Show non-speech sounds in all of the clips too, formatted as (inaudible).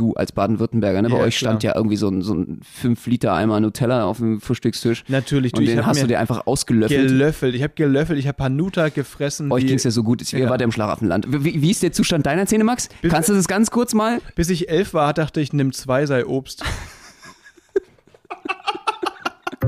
du als Baden-Württemberger, ne? Bei Ja, euch stand klar. ja irgendwie so ein, so ein 5 Liter Eimer Nutella auf dem Frühstückstisch. Natürlich, du, Und den hast du dir einfach ausgelöffelt. gelöffelt. Ich habe gelöffelt, ich habe Hanuta gefressen. Euch ging es ja so gut. Ihr Ja. wart ja im Schlaraffenland. Wie, wie ist der Zustand deiner Zähne, Max? Bis- Kannst du das ganz kurz mal? Bis ich elf war, dachte ich, nimm zwei, sei Obst. (laughs)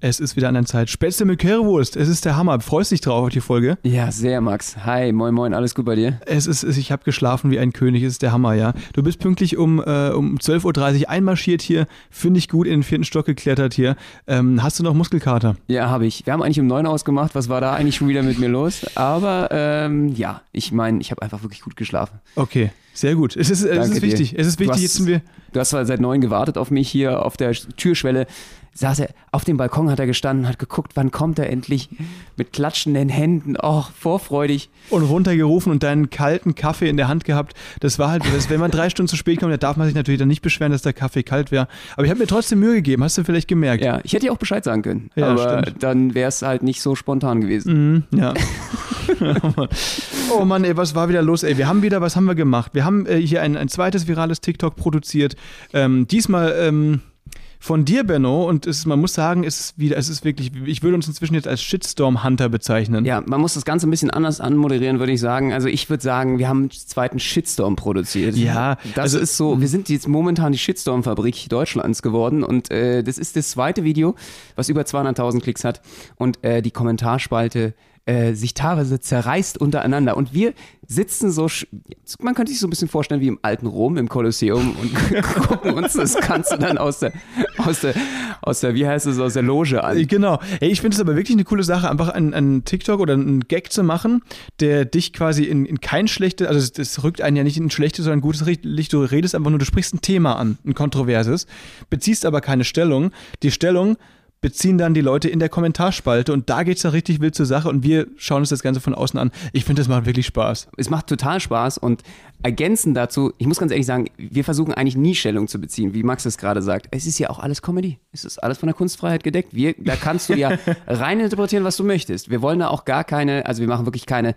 Es ist wieder an der Zeit. Spätzle mit Currywurst. Es ist der Hammer. Freust dich drauf auf die Folge? Ja, sehr, Max. Hi, moin, moin, alles gut bei dir? Es ist, es- ich habe geschlafen wie ein König. Es ist der Hammer, ja. Du bist pünktlich um, äh, um 12.30 Uhr einmarschiert hier. Finde ich gut in den vierten Stock geklettert hier. Ähm, hast du noch Muskelkater? Ja, habe ich. Wir haben eigentlich um neun ausgemacht. Was war da eigentlich schon wieder mit mir los? Aber ähm, ja, ich meine, ich habe einfach wirklich gut geschlafen. Okay, sehr gut. Es ist, es ist wichtig. Es ist Du wichtig. hast- Jetzt sind wir. Du hast zwar seit neun gewartet auf mich hier auf der Türschwelle. Saß er auf dem Balkon, hat er gestanden, hat geguckt, wann kommt er endlich mit klatschenden Händen, oh, vorfreudig. und runtergerufen und deinen kalten Kaffee in der Hand gehabt. Das war halt, das, wenn man drei (laughs) Stunden zu spät kommt, da darf man sich natürlich dann nicht beschweren, dass der Kaffee kalt wäre. Aber ich habe mir trotzdem Mühe gegeben, hast du vielleicht gemerkt? Ja, ich hätte dir auch Bescheid sagen können, Ja, aber stimmt. dann wäre es halt nicht so spontan gewesen. Mhm, ja. oh, (laughs) Mann. oh Mann, ey, was war wieder los, ey? Wir haben wieder, was haben wir gemacht? Wir haben äh, hier ein, ein zweites virales TikTok produziert. Ähm, diesmal ähm, von dir, Benno, und es, man muss sagen, es ist wieder, es ist wirklich, ich würde uns inzwischen jetzt als Shitstorm-Hunter bezeichnen. Ja, man muss das Ganze ein bisschen anders anmoderieren, würde ich sagen. Also ich würde sagen, wir haben einen zweiten Shitstorm produziert. Ja, das also- ist so, wir sind jetzt momentan die Shitstorm-Fabrik Deutschlands geworden und äh, das ist das zweite Video, was über 200.000 Klicks hat und äh, die Kommentarspalte äh, sich teilweise zerreißt untereinander und wir sitzen so, man könnte sich so ein bisschen vorstellen wie im alten Rom, im Kolosseum und (laughs) gucken uns das Ganze dann aus der, aus der, aus der, wie heißt es, aus der Loge an. Äh, Genau. Ey, ich finde es aber wirklich eine coole Sache, einfach einen, einen TikTok oder einen Gag zu machen, der dich quasi in, in kein schlechtes, also das, rückt einen ja nicht in ein schlechtes, sondern gutes Licht. Du redest einfach nur, du sprichst ein Thema an, ein kontroverses, beziehst aber keine Stellung. Die Stellung beziehen dann die Leute in der Kommentarspalte und da geht's dann richtig wild zur Sache und wir schauen uns das Ganze von außen an. Ich finde, das macht wirklich Spaß. es macht total Spaß und ergänzend dazu, ich muss ganz ehrlich sagen, wir versuchen eigentlich nie Stellung zu beziehen, wie Max es gerade sagt. Es ist ja auch alles Comedy. Es ist alles von der Kunstfreiheit gedeckt. Wir, da kannst du ja (laughs) rein interpretieren, was du möchtest. Wir wollen da auch gar keine, also wir machen wirklich keine,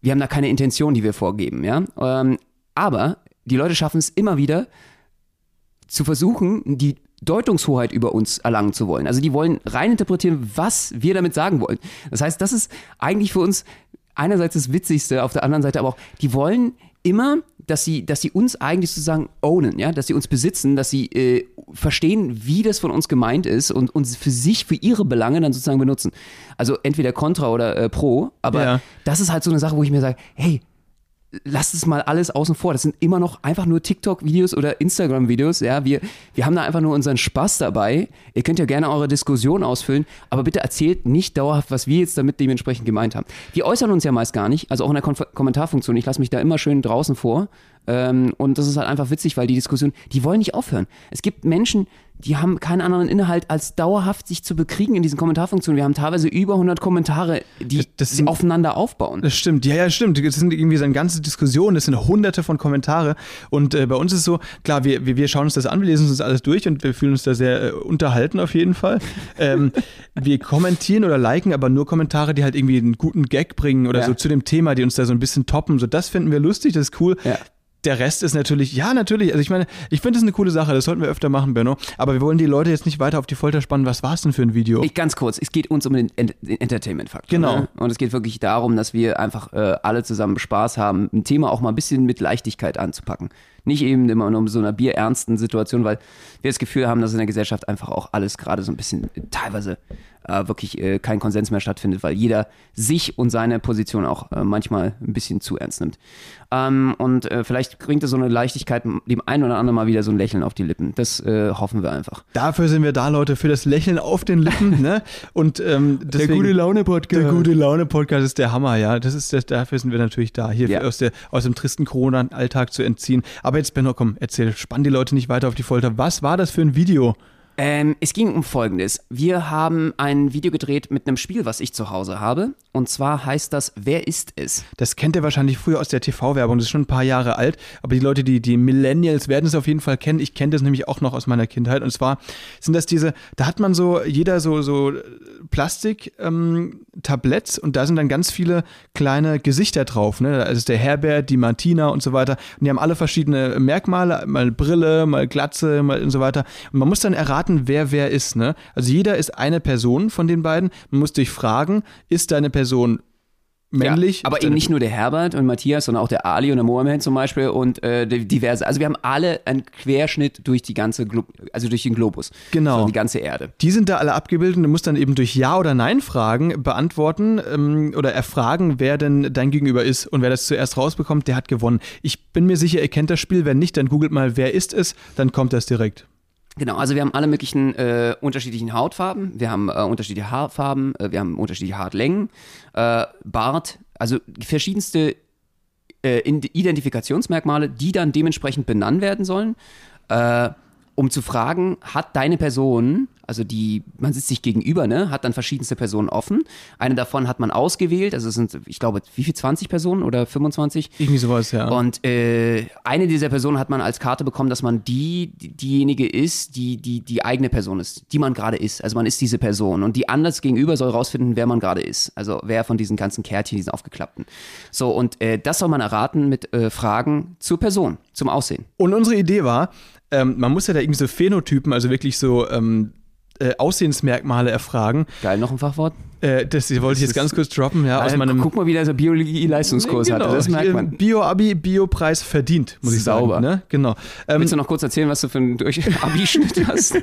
wir haben da keine Intention, die wir vorgeben, ja. Ähm, aber die Leute schaffen es immer wieder, zu versuchen, die Deutungshoheit über uns erlangen zu wollen. Also die wollen rein interpretieren, was wir damit sagen wollen. Das heißt, das ist eigentlich für uns einerseits das Witzigste, auf der anderen Seite aber auch, die wollen immer, dass sie, dass sie uns eigentlich sozusagen ownen, ja, dass sie uns besitzen, dass sie äh, verstehen, wie das von uns gemeint ist und uns für sich, für ihre Belange dann sozusagen benutzen. Also entweder Contra oder äh, Pro, aber Ja. das ist halt so eine Sache, wo ich mir sage, hey, lasst es mal alles außen vor. Das sind immer noch einfach nur TikTok-Videos oder Instagram-Videos. Ja, wir, wir haben da einfach nur unseren Spaß dabei. Ihr könnt ja gerne eure Diskussion ausfüllen, aber bitte erzählt nicht dauerhaft, was wir jetzt damit dementsprechend gemeint haben. Wir äußern uns ja meist gar nicht, also auch in der Kon Kommentarfunktion. Ich lasse mich da immer schön draußen vor. Ähm, und das ist halt einfach witzig, weil die Diskussion, die wollen nicht aufhören. Es gibt Menschen, die haben keinen anderen Inhalt, als dauerhaft sich zu bekriegen in diesen Kommentarfunktionen. Wir haben teilweise über 100 Kommentare, die Das- sind- aufeinander aufbauen. Das stimmt, ja, ja, stimmt. Das sind irgendwie so eine ganze Diskussion, das sind hunderte von Kommentare. Und äh, bei uns ist es so, klar, wir, wir, wir schauen uns das an, wir lesen uns das alles durch und wir fühlen uns da sehr äh, unterhalten auf jeden Fall. (laughs) ähm, wir kommentieren oder liken aber nur Kommentare, die halt irgendwie einen guten Gag bringen oder Ja. so zu dem Thema, die uns da so ein bisschen toppen. So, das finden wir lustig, das ist cool. Ja. Der Rest ist natürlich, ja, natürlich. Also ich meine, ich finde das eine coole Sache, das sollten wir öfter machen, Benno. Aber wir wollen die Leute jetzt nicht weiter auf die Folter spannen. Was war es denn für ein Video? Ich, ganz kurz, es geht uns um den, Ent den Entertainment-Faktor. Genau. Ne? Und es geht wirklich darum, dass wir einfach äh, alle zusammen Spaß haben, ein Thema auch mal ein bisschen mit Leichtigkeit anzupacken. Nicht eben immer nur um so einer bierernsten Situation, weil wir das Gefühl haben, dass in der Gesellschaft einfach auch alles gerade so ein bisschen äh, teilweise äh, wirklich äh, kein Konsens mehr stattfindet, weil jeder sich und seine Position auch äh, manchmal ein bisschen zu ernst nimmt. Ähm, und äh, vielleicht bringt es so eine Leichtigkeit dem einen oder anderen mal wieder so ein Lächeln auf die Lippen. Das äh, hoffen wir einfach. Dafür sind wir da, Leute, für das Lächeln auf den Lippen. (laughs) ne? Und ähm, deswegen, Laune-Podcast. Der gute Laune-Podcast ist der Hammer, ja. Das ist das, dafür sind wir natürlich da, hier Ja. aus, der, aus dem tristen Corona-Alltag zu entziehen. Aber jetzt, Benno, komm, erzähl, spann die Leute nicht weiter auf die Folter. Was war das für ein Video? Ähm, es ging um Folgendes. Wir haben ein Video gedreht mit einem Spiel, was ich zu Hause habe. Und zwar heißt das Wer ist es? Das kennt ihr wahrscheinlich früher aus der TV-Werbung. Das ist schon ein paar Jahre alt. Aber die Leute, die, die Millennials werden es auf jeden Fall kennen. Ich kenne das nämlich auch noch aus meiner Kindheit. Und zwar sind das diese, da hat man so, jeder so, so Plastik-Tabletts ähm, und da sind dann ganz viele kleine Gesichter drauf. Ne? Das ist der Herbert, die Martina und so weiter. Und die haben alle verschiedene Merkmale, mal Brille, mal Glatze, mal und so weiter. Und man muss dann erraten, wer wer ist. Ne? Also jeder ist eine Person von den beiden. Man muss dich fragen, ist deine Person männlich. Ja, aber eben nicht nur der Herbert und Matthias, sondern auch der Ali und der Mohammed zum Beispiel und äh, diverse. Also wir haben alle einen Querschnitt durch die ganze, Glo also durch den Globus. Genau. Also die ganze Erde. Die sind da alle abgebildet und du musst dann eben durch Ja oder Nein Fragen beantworten ähm, oder erfragen, wer denn dein Gegenüber ist und wer das zuerst rausbekommt, der hat gewonnen. Ich bin mir sicher, ihr kennt das Spiel. Wenn nicht, dann googelt mal, wer ist es, dann kommt das direkt. Genau, also wir haben alle möglichen äh, unterschiedlichen Hautfarben, wir haben äh, unterschiedliche Haarfarben, äh, wir haben unterschiedliche Haarlängen, äh, Bart, also verschiedenste äh, Identifikationsmerkmale, die dann dementsprechend benannt werden sollen, äh, um zu fragen, hat deine Person also die, man sitzt sich gegenüber, ne, hat dann verschiedenste Personen offen. Eine davon hat man ausgewählt, also es sind, ich glaube, wie viel, 20 Personen oder 25? Irgendwie sowas, ja. Und äh, eine dieser Personen hat man als Karte bekommen, dass man die, diejenige ist, die, die die eigene Person ist, die man gerade ist. Also man ist diese Person. Und die anders gegenüber soll rausfinden, wer man gerade ist. Also wer von diesen ganzen Kärtchen, diesen aufgeklappten. So, und äh, das soll man erraten mit äh, Fragen zur Person, zum Aussehen. Und unsere Idee war, ähm, man muss ja da irgendwie so Phänotypen, also wirklich so ähm, äh, Aussehensmerkmale erfragen. Geil, noch ein Fachwort? Äh, das wollte ich jetzt ganz kurz droppen, ja, aus meinem. Guck mal, wie der so Biologie-Leistungskurs nee, genau. hatte. Das merkt man. Bio-Abi, Bio-Preis verdient, muss ich Sauber. sagen. Ne? Genau. Ähm, Willst du noch kurz erzählen, was du für einen (laughs) Abi-Schnitt hast?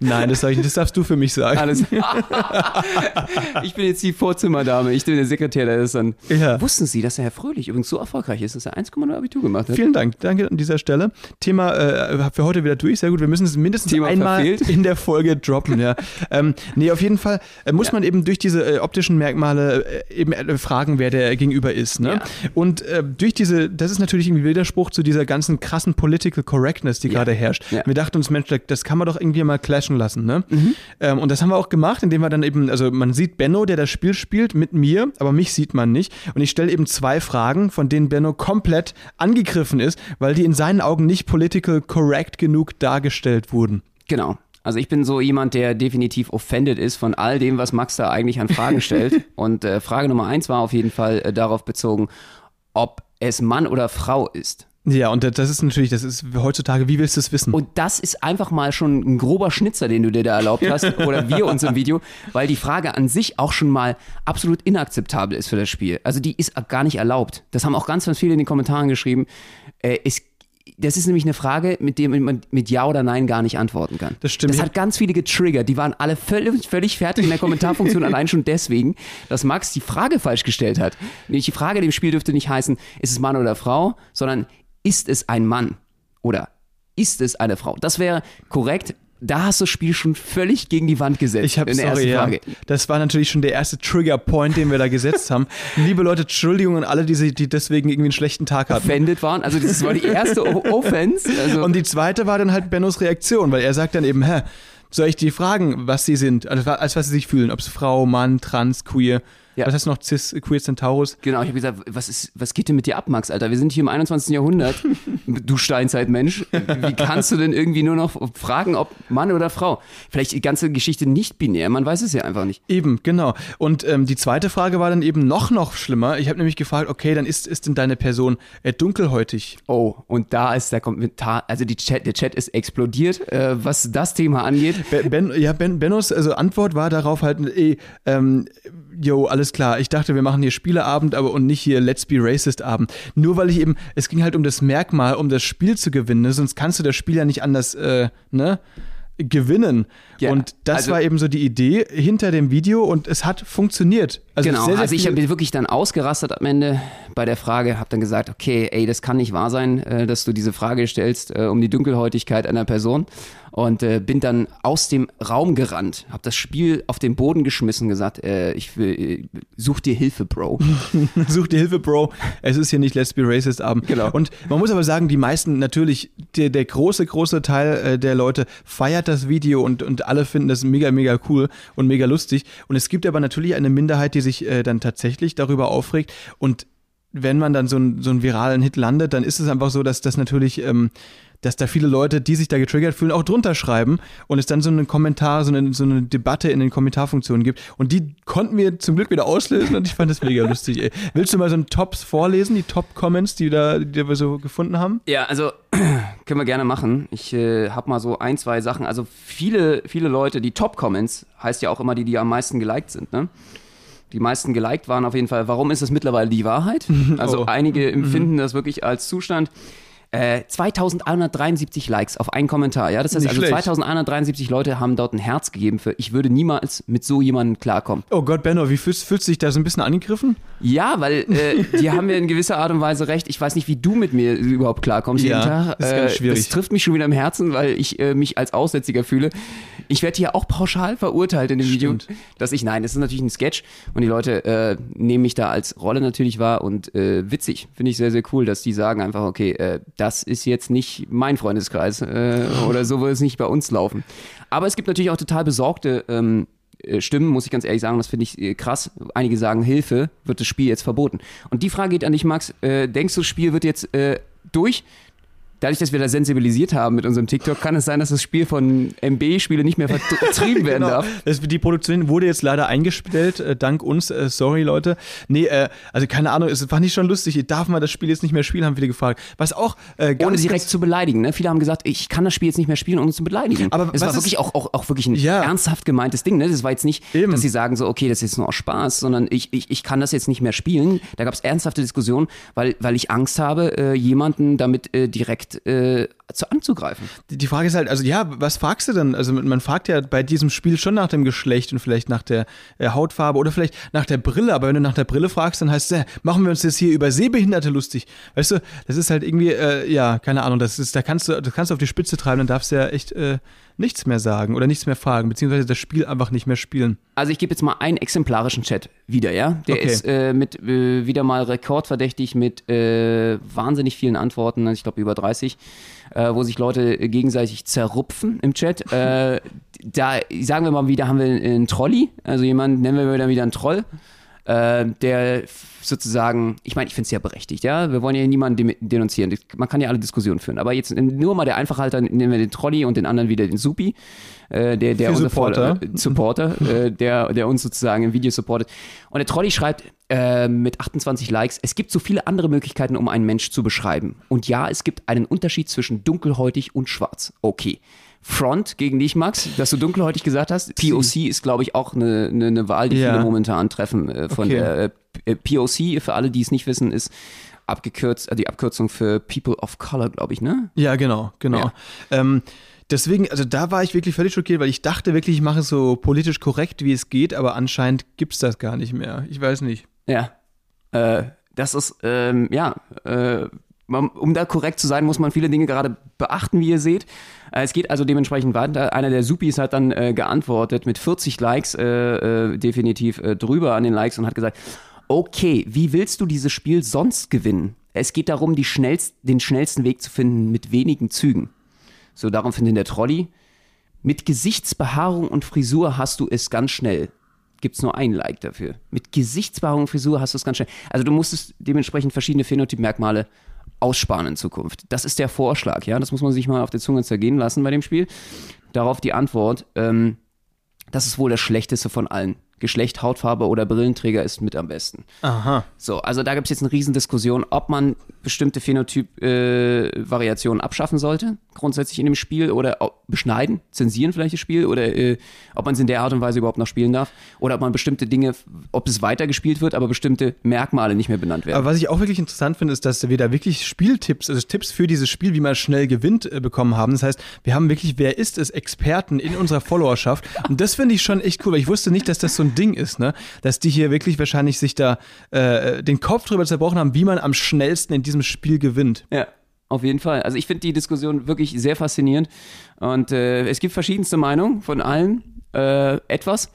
Nein, das, ich, das darfst du für mich sagen. Alles. (laughs) (laughs) ich bin jetzt die Vorzimmerdame, ich bin der Sekretär, der ist dann. Ja. Wussten Sie, dass der Herr Fröhlich übrigens so erfolgreich ist, dass er 1,0 Abitur gemacht hat? Vielen Dank, danke an dieser Stelle. Thema äh, für heute wieder durch, sehr gut. Wir müssen es mindestens Thema einmal verfehlt. in der Folge droppen, ja. ähm, nee, auf jeden Fall äh, muss ja. man eben durch diese äh, optischen Merkmale äh, eben äh, fragen, wer der Gegenüber ist. Ne? Ja. Und äh, durch diese, das ist natürlich irgendwie Widerspruch zu dieser ganzen krassen Political Correctness, die ja. gerade herrscht. Ja. Wir dachten uns, Mensch, das kann man doch irgendwie mal clashen lassen. Ne? Mhm. Ähm, und das haben wir auch gemacht, indem wir dann eben, also man sieht Benno, der das Spiel spielt, mit mir, aber mich sieht man nicht. Und ich stelle eben zwei Fragen, von denen Benno komplett angegriffen ist, weil die in seinen Augen nicht political correct genug dargestellt wurden. Genau. Also ich bin so jemand, der definitiv offended ist von all dem, was Max da eigentlich an Fragen stellt. (laughs) Und äh, Frage Nummer eins war auf jeden Fall äh, darauf bezogen, ob es Mann oder Frau ist. Ja, und das ist natürlich, das ist heutzutage, wie willst du es wissen? Und das ist einfach mal schon ein grober Schnitzer, den du dir da erlaubt hast, (laughs) oder wir uns im Video, weil die Frage an sich auch schon mal absolut inakzeptabel ist für das Spiel. Also die ist gar nicht erlaubt. Das haben auch ganz, ganz viele in den Kommentaren geschrieben. Äh, es das ist nämlich eine Frage, mit der man mit Ja oder Nein gar nicht antworten kann. Das stimmt. Das hat ganz viele getriggert. Die waren alle völlig, völlig fertig in der (laughs) Kommentarfunktion, allein schon deswegen, dass Max die Frage falsch gestellt hat. Nämlich die Frage dem Spiel dürfte nicht heißen, ist es Mann oder Frau, sondern ist es ein Mann oder ist es eine Frau? Das wäre korrekt da hast du das Spiel schon völlig gegen die Wand gesetzt. Ich habe sorry, ja. Das war natürlich schon der erste Trigger Point, den wir da gesetzt haben. (laughs) Liebe Leute, Entschuldigung an alle, die, die deswegen irgendwie einen schlechten Tag hatten. Offended waren. Also das war die erste (laughs) Offense. Also Und die zweite war dann halt Bennos Reaktion, weil er sagt dann eben, hä, soll ich die fragen, was sie sind, also als was sie sich fühlen, ob es Frau, Mann, Trans, Queer. Ja. Was heißt noch Cis, Queer Centaurus? Genau, ich habe gesagt, was, ist, was geht denn mit dir ab, Max, Alter? Wir sind hier im 21. Jahrhundert. (laughs) du Steinzeitmensch. Wie kannst du denn irgendwie nur noch fragen, ob Mann oder Frau? Vielleicht die ganze Geschichte nicht binär, man weiß es ja einfach nicht. Eben, genau. Und ähm, die zweite Frage war dann eben noch, noch schlimmer. Ich habe nämlich gefragt, okay, dann ist, ist denn deine Person äh, dunkelhäutig? Oh, und da ist der Kommentar, also Chat, der Chat ist explodiert, äh, was das Thema angeht. Ben, ja, ben, Bennos also Antwort war darauf halt, ey, ähm, yo, alles klar, ich dachte, wir machen hier Spieleabend, aber und nicht hier Let's Be Racist Abend. Nur weil ich eben, es ging halt um das Merkmal, um das Spiel zu gewinnen, ne? sonst kannst du das Spiel ja nicht anders, äh, ne? gewinnen. Ja, und das also, war eben so die Idee hinter dem Video und es hat funktioniert. Also genau, sehr, sehr also ich habe wirklich dann ausgerastet am Ende bei der Frage, habe dann gesagt, okay, ey, das kann nicht wahr sein, äh, dass du diese Frage stellst äh, um die Dunkelhäutigkeit einer Person. Und äh, bin dann aus dem Raum gerannt, habe das Spiel auf den Boden geschmissen, gesagt, äh, ich will, äh, such dir Hilfe, Bro. (laughs) Such dir Hilfe, Bro. Es ist hier nicht Let's Be Racist Abend. Genau. Und man muss aber sagen, die meisten, natürlich, der, der große, große Teil äh, der Leute feiert das Video und, und alle finden das mega, mega cool und mega lustig. Und es gibt aber natürlich eine Minderheit, die sich äh, dann tatsächlich darüber aufregt und wenn man dann so, ein, so einen viralen Hit landet, dann ist es einfach so, dass das natürlich, ähm, dass da viele Leute, die sich da getriggert fühlen, auch drunter schreiben und es dann so einen Kommentar, so eine, so eine Debatte in den Kommentarfunktionen gibt. Und die konnten wir zum Glück wieder auslösen und ich fand das mega lustig. Ey. Willst du mal so einen Tops vorlesen, die Top-Comments, die, da, die wir so gefunden haben? Ja, also (clears throat) können wir gerne machen. Ich äh, habe mal so ein, zwei Sachen. Also viele, viele Leute, die Top-Comments, heißt ja auch immer die, die am meisten geliked sind, ne? Die meisten geliked waren auf jeden Fall, warum ist es mittlerweile die Wahrheit? (laughs) Also Oh. einige empfinden das wirklich als Zustand. Äh, 2173 Likes auf einen Kommentar, ja, das heißt Nicht also schlecht. 2173 Leute haben dort ein Herz gegeben für, ich würde niemals mit so jemandem klarkommen. Oh Gott, Benno, wie fühlst, fühlst du dich da so ein bisschen angegriffen? Ja, weil äh, die haben mir in gewisser Art und Weise recht. Ich weiß nicht, wie du mit mir überhaupt klarkommst Ja, jeden Tag. das ist ganz Äh, schwierig. Das trifft mich schon wieder im Herzen, weil ich äh, mich als Aussätziger fühle. Ich werde hier auch pauschal verurteilt in dem Stimmt. Video, dass ich, nein, das ist natürlich ein Sketch und die Leute äh, nehmen mich da als Rolle natürlich wahr und äh, witzig. Finde ich sehr, sehr cool, dass die sagen einfach, okay, äh, das ist jetzt nicht mein Freundeskreis äh, oder so wird es nicht bei uns laufen. Aber es gibt natürlich auch total besorgte ähm, äh, Stimmen, muss ich ganz ehrlich sagen, das finde ich äh, krass. Einige sagen, Hilfe, wird das Spiel jetzt verboten. Und die Frage geht an dich, Max. Äh, denkst du, das Spiel wird jetzt äh, durch? Dadurch, dass wir da sensibilisiert haben mit unserem TikTok, kann es sein, dass das Spiel von MB-Spiele nicht mehr vertrieben (laughs) werden Genau. darf. Das, die Produktion wurde jetzt leider eingestellt, äh, dank uns. Äh, sorry, Leute. Nee, äh, also keine Ahnung, es war nicht schon lustig. Darf man das Spiel jetzt nicht mehr spielen, haben viele gefragt. Was auch äh, ganz, Ohne direkt ganz, zu beleidigen. Ne? Viele haben gesagt, ich kann das Spiel jetzt nicht mehr spielen, ohne zu beleidigen. Aber es war wirklich ist- auch, auch, auch wirklich ein Ja. ernsthaft gemeintes Ding. Ne? Das war jetzt nicht, Eben. dass sie sagen so, okay, das ist jetzt nur aus Spaß, sondern ich, ich, ich kann das jetzt nicht mehr spielen. Da gab es ernsthafte Diskussionen, weil, weil ich Angst habe, äh, jemanden damit äh, direkt äh, zu anzugreifen. Die Frage ist halt, also ja, was fragst du denn? Also man fragt ja bei diesem Spiel schon nach dem Geschlecht und vielleicht nach der äh, Hautfarbe oder vielleicht nach der Brille, aber wenn du nach der Brille fragst, dann heißt es, äh, machen wir uns jetzt hier über Sehbehinderte lustig. Weißt du, das ist halt irgendwie, äh, ja, keine Ahnung, das ist, da kannst du, das kannst du auf die Spitze treiben, dann darfst du ja echt äh, nichts mehr sagen oder nichts mehr fragen, beziehungsweise das Spiel einfach nicht mehr spielen. Also ich gebe jetzt mal einen exemplarischen Chat wieder, ja? Der Okay. ist äh, mit äh, wieder mal rekordverdächtig mit äh, wahnsinnig vielen Antworten, ich glaube über 30, äh, wo sich Leute gegenseitig zerrupfen im Chat. Äh, da sagen wir mal wieder, haben wir einen Trolli, also jemanden nennen wir wieder wieder einen Troll. Äh, der sozusagen, ich meine, ich finde es ja berechtigt, ja. Wir wollen ja niemanden denunzieren. Man kann ja alle Diskussionen führen. Aber jetzt nur mal der Einfachhalter, nehmen wir den Trolli und den anderen wieder den Supi. Äh, der, der unser Supporter. Äh, Supporter, (laughs) äh, der, der uns sozusagen im Video supportet. Und der Trolli schreibt äh, mit 28 Likes, es gibt so viele andere Möglichkeiten, um einen Mensch zu beschreiben. Und ja, es gibt einen Unterschied zwischen dunkelhäutig und schwarz. Okay. Front gegen dich, Max, dass du dunkelhäutig gesagt hast. POC ist, glaube ich, auch eine, eine, eine Wahl, die Ja. viele momentan treffen. Äh, von Okay. der äh, POC, für alle, die es nicht wissen, ist abgekürzt, äh, die Abkürzung für People of Color, glaube ich, ne? Ja, genau, genau. Ja. Ähm, deswegen, also da war ich wirklich völlig schockiert, weil ich dachte wirklich, ich mache es so politisch korrekt, wie es geht, aber anscheinend gibt es das gar nicht mehr. Ich weiß nicht. Ja. Äh, das ist, ähm, ja, äh, man, um da korrekt zu sein, muss man viele Dinge gerade beachten, wie ihr seht. Äh, es geht also dementsprechend weiter. Einer der Supis hat dann äh, geantwortet mit 40 Likes, äh, äh, definitiv äh, drüber an den Likes und hat gesagt, okay, wie willst du dieses Spiel sonst gewinnen? Es geht darum, schnellst, den schnellsten Weg zu finden mit wenigen Zügen. So, darum findet der Trolli. Mit Gesichtsbehaarung und Frisur hast du es ganz schnell. Gibt's nur ein Like dafür. Mit Gesichtsbehaarung und Frisur hast du es ganz schnell. Also du musstest dementsprechend verschiedene Phänotypmerkmale aussparen in Zukunft. Das ist der Vorschlag, ja. Das muss man sich mal auf der Zunge zergehen lassen bei dem Spiel. Darauf die Antwort, ähm, das ist wohl das Schlechteste von allen. Geschlecht, Hautfarbe oder Brillenträger ist mit am besten. Aha. So, also da gibt es jetzt eine Riesendiskussion, ob man bestimmte Phänotyp-Variationen abschaffen sollte, grundsätzlich in dem Spiel, oder ob- beschneiden, zensieren vielleicht das Spiel, oder äh, ob man es in der Art und Weise überhaupt noch spielen darf, oder ob man bestimmte Dinge, ob es weitergespielt wird, aber bestimmte Merkmale nicht mehr benannt werden. Aber was ich auch wirklich interessant finde, ist, dass wir da wirklich Spieltipps, also Tipps für dieses Spiel, wie man schnell gewinnt, äh, bekommen haben. Das heißt, wir haben wirklich, wer ist es, Experten in unserer Followerschaft. Und das finde ich schon echt cool, weil ich wusste nicht, dass das so ein Ding ist, ne? Dass die hier wirklich wahrscheinlich sich da äh, den Kopf drüber zerbrochen haben, wie man am schnellsten in diesem Spiel gewinnt. Ja. Auf jeden Fall. Also ich finde die Diskussion wirklich sehr faszinierend. Und äh, es gibt verschiedenste Meinungen von allen äh, etwas.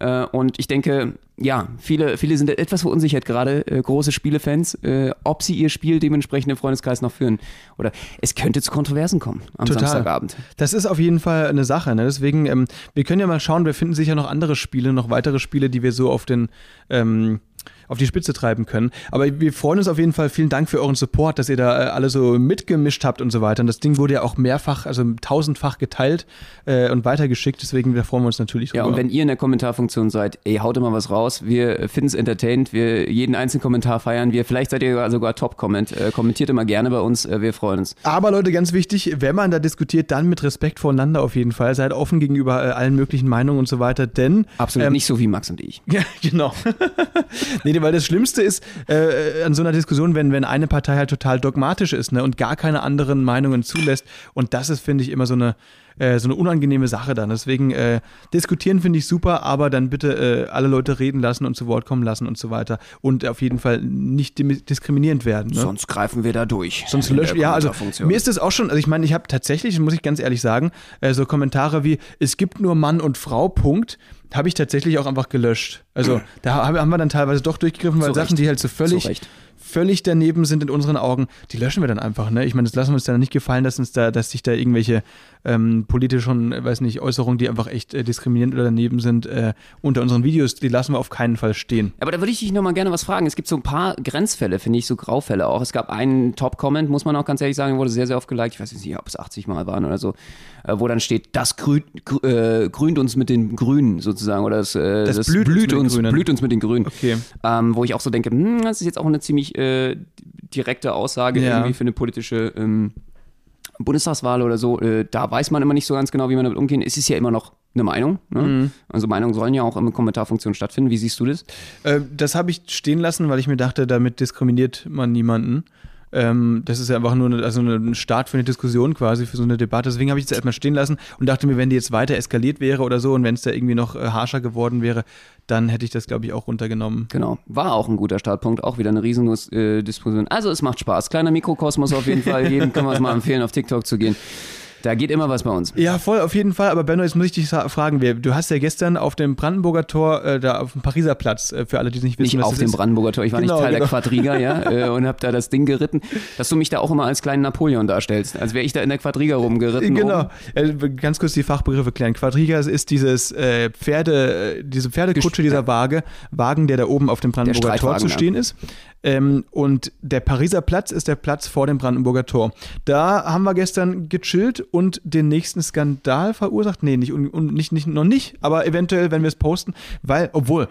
Äh, und ich denke, ja, viele, viele sind etwas verunsichert gerade, äh, große Spielefans, äh, ob sie ihr Spiel dementsprechend im Freundeskreis noch führen. Oder es könnte zu Kontroversen kommen am Total. Samstagabend. Das ist auf jeden Fall eine Sache. Ne? Deswegen, ähm, wir können ja mal schauen, wir finden sicher noch andere Spiele, noch weitere Spiele, die wir so auf den ähm, auf die Spitze treiben können. Aber wir freuen uns auf jeden Fall. Vielen Dank für euren Support, dass ihr da äh, alle so mitgemischt habt und so weiter. Und das Ding wurde ja auch mehrfach, also tausendfach geteilt äh, und weitergeschickt. Deswegen da freuen wir uns natürlich Ja, und wenn ihr in der Kommentarfunktion seid, ey, haut immer was raus. Wir finden es entertained. Wir jeden einzelnen Kommentar feiern wir. Vielleicht seid ihr sogar Top-Comment. Äh, kommentiert immer gerne bei uns. Äh, wir freuen uns. Aber Leute, ganz wichtig, wenn man da diskutiert, dann mit Respekt voreinander auf jeden Fall. Seid offen gegenüber äh, allen möglichen Meinungen und so weiter, denn Absolut ähm, nicht so wie Max und ich. (laughs) Ja, genau. (laughs) nee, weil das Schlimmste ist äh, an so einer Diskussion, wenn, wenn eine Partei halt total dogmatisch ist ne, und gar keine anderen Meinungen zulässt. Und das ist, finde ich, immer so eine, äh, so eine unangenehme Sache dann. Deswegen äh, diskutieren finde ich super, aber dann bitte äh, alle Leute reden lassen und zu Wort kommen lassen und so weiter. Und auf jeden Fall nicht diskriminierend werden. Ne? Sonst greifen wir da durch. Sonst löschen. Ja, also mir ist das auch schon, also ich meine, ich habe tatsächlich, muss ich ganz ehrlich sagen, äh, so Kommentare wie, es gibt nur Mann und Frau, Punkt, habe ich tatsächlich auch einfach gelöscht. Also (clears throat) da haben wir dann teilweise doch durchgegriffen, weil Sachen, die halt so völlig. Völlig daneben sind in unseren Augen, die löschen wir dann einfach. Ne? Ich meine, das lassen wir uns dann nicht gefallen, dass uns da, dass sich da irgendwelche ähm, politischen, äh, weiß nicht, Äußerungen, die einfach echt äh, diskriminierend oder daneben sind, äh, unter unseren Videos, die lassen wir auf keinen Fall stehen. Aber da würde ich dich nochmal gerne was fragen. Es gibt so ein paar Grenzfälle, finde ich, so Graufälle auch. Es gab einen Top-Comment, muss man auch ganz ehrlich sagen, wurde sehr, sehr oft geliked. Ich weiß nicht, ob es 80 Mal waren oder so, äh, wo dann steht, das grün, grü, äh, grünt uns mit den Grünen sozusagen. Oder das, äh, Das blüht uns mit den uns, Grünen. blüht uns mit den Grünen. Okay. Ähm, wo ich auch so denke, hm, das ist jetzt auch eine ziemlich äh, direkte Aussage Ja. irgendwie für eine politische ähm, Bundestagswahl oder so. Äh, da weiß man immer nicht so ganz genau, wie man damit umgehen. Es ist ja immer noch eine Meinung. Ne? Mhm. Also Meinungen sollen ja auch in Kommentarfunktion stattfinden. Wie siehst du das? Äh, das habe ich stehen lassen, weil ich mir dachte, damit diskriminiert man niemanden. Ähm, das ist ja einfach nur eine, also ein Start für eine Diskussion quasi, für so eine Debatte. Deswegen habe ich es erstmal stehen lassen und dachte mir, wenn die jetzt weiter eskaliert wäre oder so und wenn es da irgendwie noch äh, harscher geworden wäre, dann hätte ich das, glaube ich, auch runtergenommen. Genau, war auch ein guter Startpunkt, auch wieder eine riesen äh, Diskussion. Also es macht Spaß. Kleiner Mikrokosmos auf jeden Fall. (laughs) Jedem können wir es mal empfehlen, auf TikTok zu gehen. Da geht immer was bei uns. Ja, voll, auf jeden Fall. Aber Benno, jetzt muss ich dich fragen, du hast ja gestern auf dem Brandenburger Tor, äh, da auf dem Pariser Platz, äh, für alle, die es nicht wissen, Nicht auf dem. Brandenburger Tor, ich war Genau, nicht Teil genau. der Quadriga, ja, (laughs) äh, und habe da das Ding geritten, dass du mich da auch immer als kleinen Napoleon darstellst, als wäre ich da in der Quadriga rumgeritten. Genau. oben. Äh, ganz kurz die Fachbegriffe klären. Quadriga ist dieses äh, Pferde, äh, diese Pferdekutsche, dieser Waage, Wagen, der da oben auf dem Brandenburger Tor zu ja. stehen ist. Ähm, und der Pariser Platz ist der Platz vor dem Brandenburger Tor. Da haben wir gestern gechillt und den nächsten Skandal verursacht. Nee, nicht, un, un, nicht, nicht noch nicht, aber eventuell, wenn wir es posten, weil, obwohl.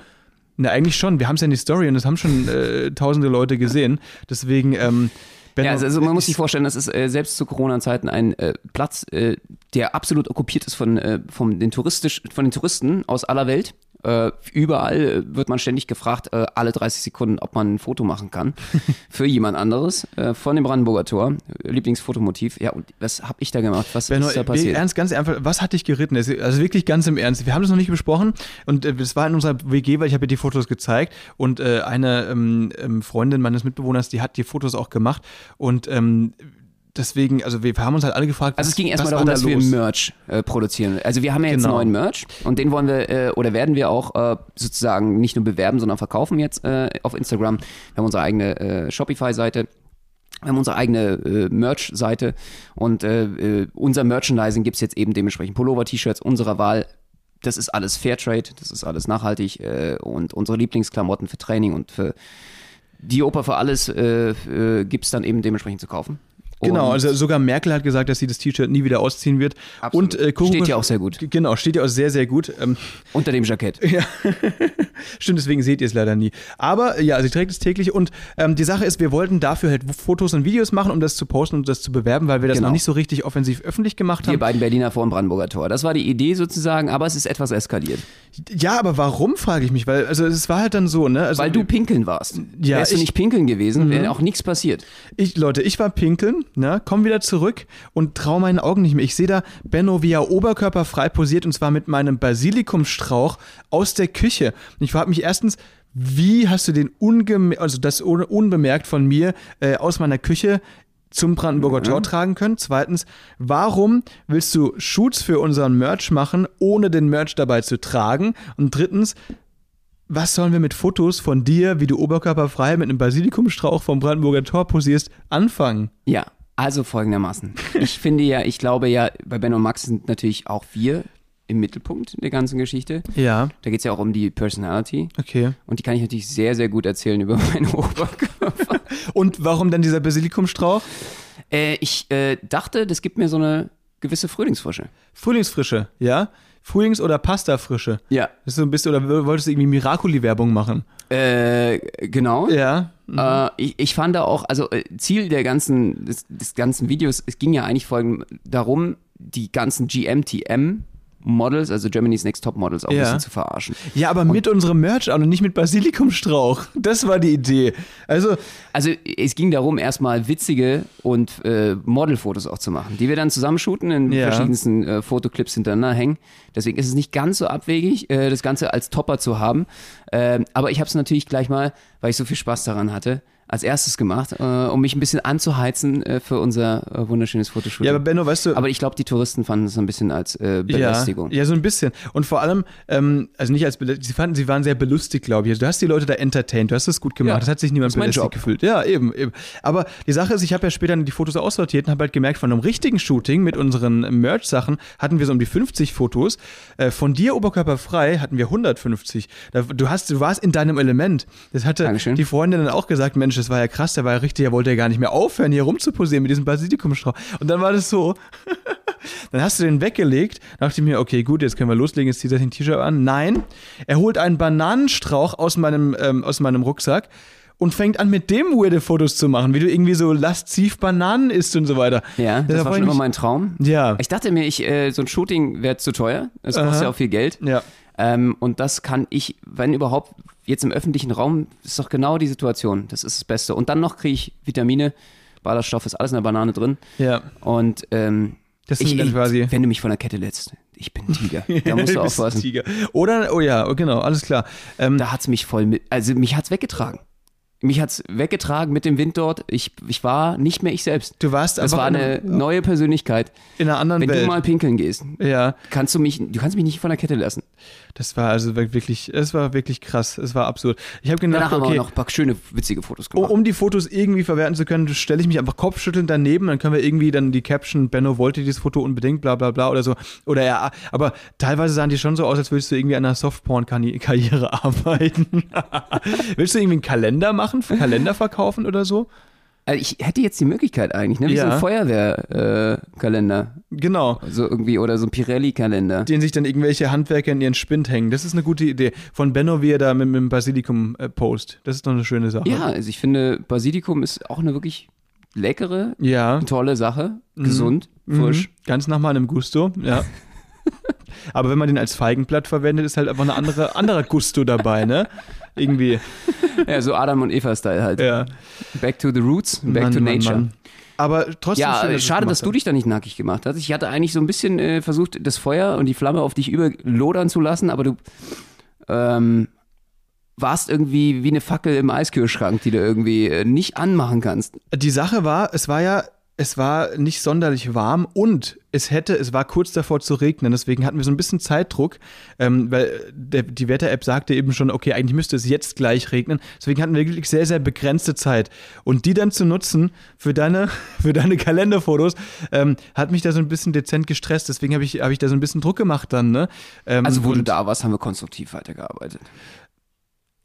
Na, eigentlich schon. Wir haben es ja in die Story und das haben schon äh, tausende Leute gesehen. Deswegen, ähm, Benno, Ja, also, also man muss sich vorstellen, das ist äh, selbst zu Corona-Zeiten ein äh, Platz, äh, der absolut okkupiert ist von, äh, von, den touristisch, von den Touristen aus aller Welt. Äh, überall äh, wird man ständig gefragt, äh, alle 30 Sekunden, ob man ein Foto machen kann (laughs) für jemand anderes äh, von dem Brandenburger Tor. Lieblingsfotomotiv. Ja, und was habe ich da gemacht? Was Benno, ist da wir- passiert? ernst, ganz einfach, was hat dich geritten? Also wirklich ganz im Ernst. Wir haben das noch nicht besprochen und äh, das war in unserer WG, weil ich habe dir die Fotos gezeigt und äh, eine ähm, ähm, Freundin meines Mitbewohners, die hat die Fotos auch gemacht und ähm, deswegen, also wir haben uns halt alle gefragt, Also es ging erstmal darum, da dass wir los? Merch äh, produzieren. Also wir haben ja jetzt Genau. neuen Merch und den wollen wir äh, oder werden wir auch äh, sozusagen nicht nur bewerben, sondern verkaufen jetzt äh, auf Instagram. Wir haben unsere eigene äh, Shopify-Seite. Wir haben unsere eigene äh, Merch-Seite und äh, äh, unser Merchandising gibt's jetzt eben dementsprechend Pullover, T-Shirts unserer Wahl. Das ist alles Fairtrade, das ist alles nachhaltig äh, und unsere Lieblingsklamotten für Training und für die Oper für alles äh, äh, gibt's dann eben dementsprechend zu kaufen. Genau, also sogar Merkel hat gesagt, dass sie das T-Shirt nie wieder ausziehen wird. Absolut. Und äh, Kuchen- Steht ja auch sehr gut. Genau, steht ja auch sehr, sehr gut. Ähm, Unter dem Jackett. (laughs) Stimmt, deswegen seht ihr es leider nie. Aber ja, sie trägt es täglich und ähm, die Sache ist, wir wollten dafür halt Fotos und Videos machen, um das zu posten und das zu bewerben, weil wir das Genau. noch nicht so richtig offensiv öffentlich gemacht Wir haben. beiden Berliner vor dem Brandenburger Tor. Das war die Idee sozusagen, aber es ist etwas eskaliert. Ja, aber warum, frage ich mich, weil also es war halt dann so, ne? Also, Weil du pinkeln warst. Ja, Wärst du ich- Mhm. nicht pinkeln gewesen, wäre auch nichts passiert. Ich, Leute, ich war pinkeln, ne, komm wieder zurück und trau meinen Augen nicht mehr. Ich sehe da Benno, wie er oberkörperfrei posiert und zwar mit meinem Basilikumstrauch aus der Küche. Und ich frage mich erstens, wie hast du den ungeme also das un unbemerkt von mir äh, aus meiner Küche zum Brandenburger Tor tragen können. Zweitens, warum willst du Shoots für unseren Merch machen, ohne den Merch dabei zu tragen? Und drittens, was sollen wir mit Fotos von dir, wie du oberkörperfrei mit einem Basilikumstrauch vom Brandenburger Tor posierst, anfangen? Ja, also folgendermaßen. Ich finde ja, ich glaube ja, bei Ben und Max sind natürlich auch wir im Mittelpunkt der ganzen Geschichte. Ja, Da geht es ja auch um die Personality. okay. Und die kann ich natürlich sehr, sehr gut erzählen über (laughs) meinen Oberkörper. Und warum dann dieser Basilikumstrauch? äh, ich äh, dachte, das gibt mir so eine gewisse Frühlingsfrische. Frühlingsfrische, ja? Frühlings- oder Pastafrische. Ja. Das ist so ein bisschen, oder wolltest du irgendwie Miracoli-Werbung machen? Äh, genau. Ja. Äh, ich, ich fand da auch, also äh, Ziel der ganzen, des, des ganzen Videos, es ging ja eigentlich folgend darum, die ganzen GMTM Models, also Germany's Next Top Models, auch ein Ja. bisschen zu verarschen. Ja, aber mit unserem Merch an und nicht mit Basilikumstrauch. Das war die Idee. Also, Also es ging darum, erstmal witzige und äh, Modelfotos auch zu machen, die wir dann zusammenshooten, in Ja. verschiedensten äh, Fotoclips hintereinander hängen. Deswegen ist es nicht ganz so abwegig, äh, das Ganze als Topper zu haben. Ähm, aber ich habe es natürlich gleich mal, weil ich so viel Spaß daran hatte, als erstes gemacht, äh, um mich ein bisschen anzuheizen äh, für unser äh, wunderschönes Fotoshooting. ja, aber Benno, weißt du, Aber ich glaube, die Touristen fanden es ein bisschen als äh, ja, Belästigung. ja, so ein bisschen. Und vor allem, ähm, also nicht als Belästigung, sie fanden, sie waren sehr belustigt, glaube ich. Also du hast die Leute da entertained, du hast es gut gemacht. Ja, das hat sich niemand das belästigt gefühlt. Ja, eben, eben. Aber die Sache ist, ich habe ja später die Fotos aussortiert und habe halt gemerkt, von einem richtigen Shooting mit unseren Merch-Sachen hatten wir so um die 50 Fotos. Äh, von dir oberkörperfrei hatten wir 150. Da, du, hast, du warst in deinem Element. Das hatte Dankeschön. die Freundin dann auch gesagt, Mensch, das war ja krass, der war ja richtig, er wollte ja gar nicht mehr aufhören, hier rumzuposieren mit diesem Basilikumstrauch. Und dann war das so, (laughs) dann hast du den weggelegt, dachte ich mir, okay, gut, jetzt können wir loslegen, jetzt zieht er den T-Shirt an. Nein, er holt einen Bananenstrauch aus meinem, ähm, aus meinem Rucksack und fängt an, mit dem weirde Fotos zu machen, wie du irgendwie so lasziv Bananen isst und so weiter. Ja, das Da war schon immer mein Traum. Ja. Ich dachte mir, ich, äh, so ein Shooting wäre zu teuer. Das kostet ja auch viel Geld. Ja. Ähm, und das kann ich, wenn überhaupt, jetzt im öffentlichen Raum, ist doch genau die Situation. Das ist das Beste. Und dann noch kriege ich Vitamine, Ballaststoff, ist alles in der Banane drin. Ja. Und ähm, Das ich, dann quasi- wenn du mich von der Kette lässt, ich bin ein Tiger. (laughs) Da musst du Du aufpassen. Tiger. Oder, oh ja, genau, alles klar. Ähm, Da hat's mich voll mit, also mich hat's weggetragen. Mich hat's weggetragen mit dem Wind dort. Ich, ich war nicht mehr ich selbst. du warst Das einfach war in, eine neue Persönlichkeit. in einer anderen Wenn Welt. du mal pinkeln gehst, ja, kannst du mich, du kannst mich nicht von der Kette lassen. Das war also wirklich, es war wirklich krass, es war absurd. Ich habe gedacht, Danach haben wir okay, auch noch ein paar schöne, witzige Fotos gemacht. um die Fotos irgendwie verwerten zu können, stelle ich mich einfach kopfschüttelnd daneben, dann können wir irgendwie dann die Caption, Benno wollte dieses Foto unbedingt, bla bla bla oder so. Oder ja, aber teilweise sahen die schon so aus, als würdest du irgendwie an einer Softporn-Karriere (laughs) arbeiten. (laughs) Willst du irgendwie einen Kalender machen, Kalender verkaufen oder so? Also ich hätte jetzt die Möglichkeit eigentlich, ne? Wie Ja. so ein Feuerwehrkalender. Äh. Genau. so irgendwie, oder so ein Pirelli-Kalender. Den sich dann irgendwelche Handwerker in ihren Spind hängen. Das ist eine gute Idee. Von Benno, wie er da mit, mit dem Basilikum äh, post. Das ist doch eine schöne Sache. Ja, also ich finde, Basilikum ist auch eine wirklich leckere, Ja. tolle Sache. Gesund, frisch. Mhm. Ganz nach meinem Gusto, ja. (laughs) Aber wenn man den als Feigenblatt verwendet, ist halt einfach ein andere, anderer Gusto dabei, ne? Irgendwie. (laughs) Ja, so Adam und Eva-Style halt. Ja. Back to the roots, back Mann, to Mann, nature. Mann. Aber trotzdem. Ja, schön, es schade, dass du dich da nicht nackig gemacht hast. Ich hatte eigentlich so ein bisschen äh, versucht, das Feuer und die Flamme auf dich überlodern zu lassen, aber du ähm, warst irgendwie wie eine Fackel im Eiskühlschrank, die du irgendwie äh, nicht anmachen kannst. Die Sache war, es war ja, es war nicht sonderlich warm und es hätte, es war kurz davor zu regnen, deswegen hatten wir so ein bisschen Zeitdruck, ähm, weil der, die Wetter-App sagte eben schon, okay, eigentlich müsste es jetzt gleich regnen, deswegen hatten wir wirklich sehr, sehr begrenzte Zeit und die dann zu nutzen für deine, (laughs) für deine Kalenderfotos, ähm, hat mich da so ein bisschen dezent gestresst, deswegen habe ich, hab ich da so ein bisschen Druck gemacht dann, ne? Ähm, Also, wo du da warst, haben wir konstruktiv weitergearbeitet.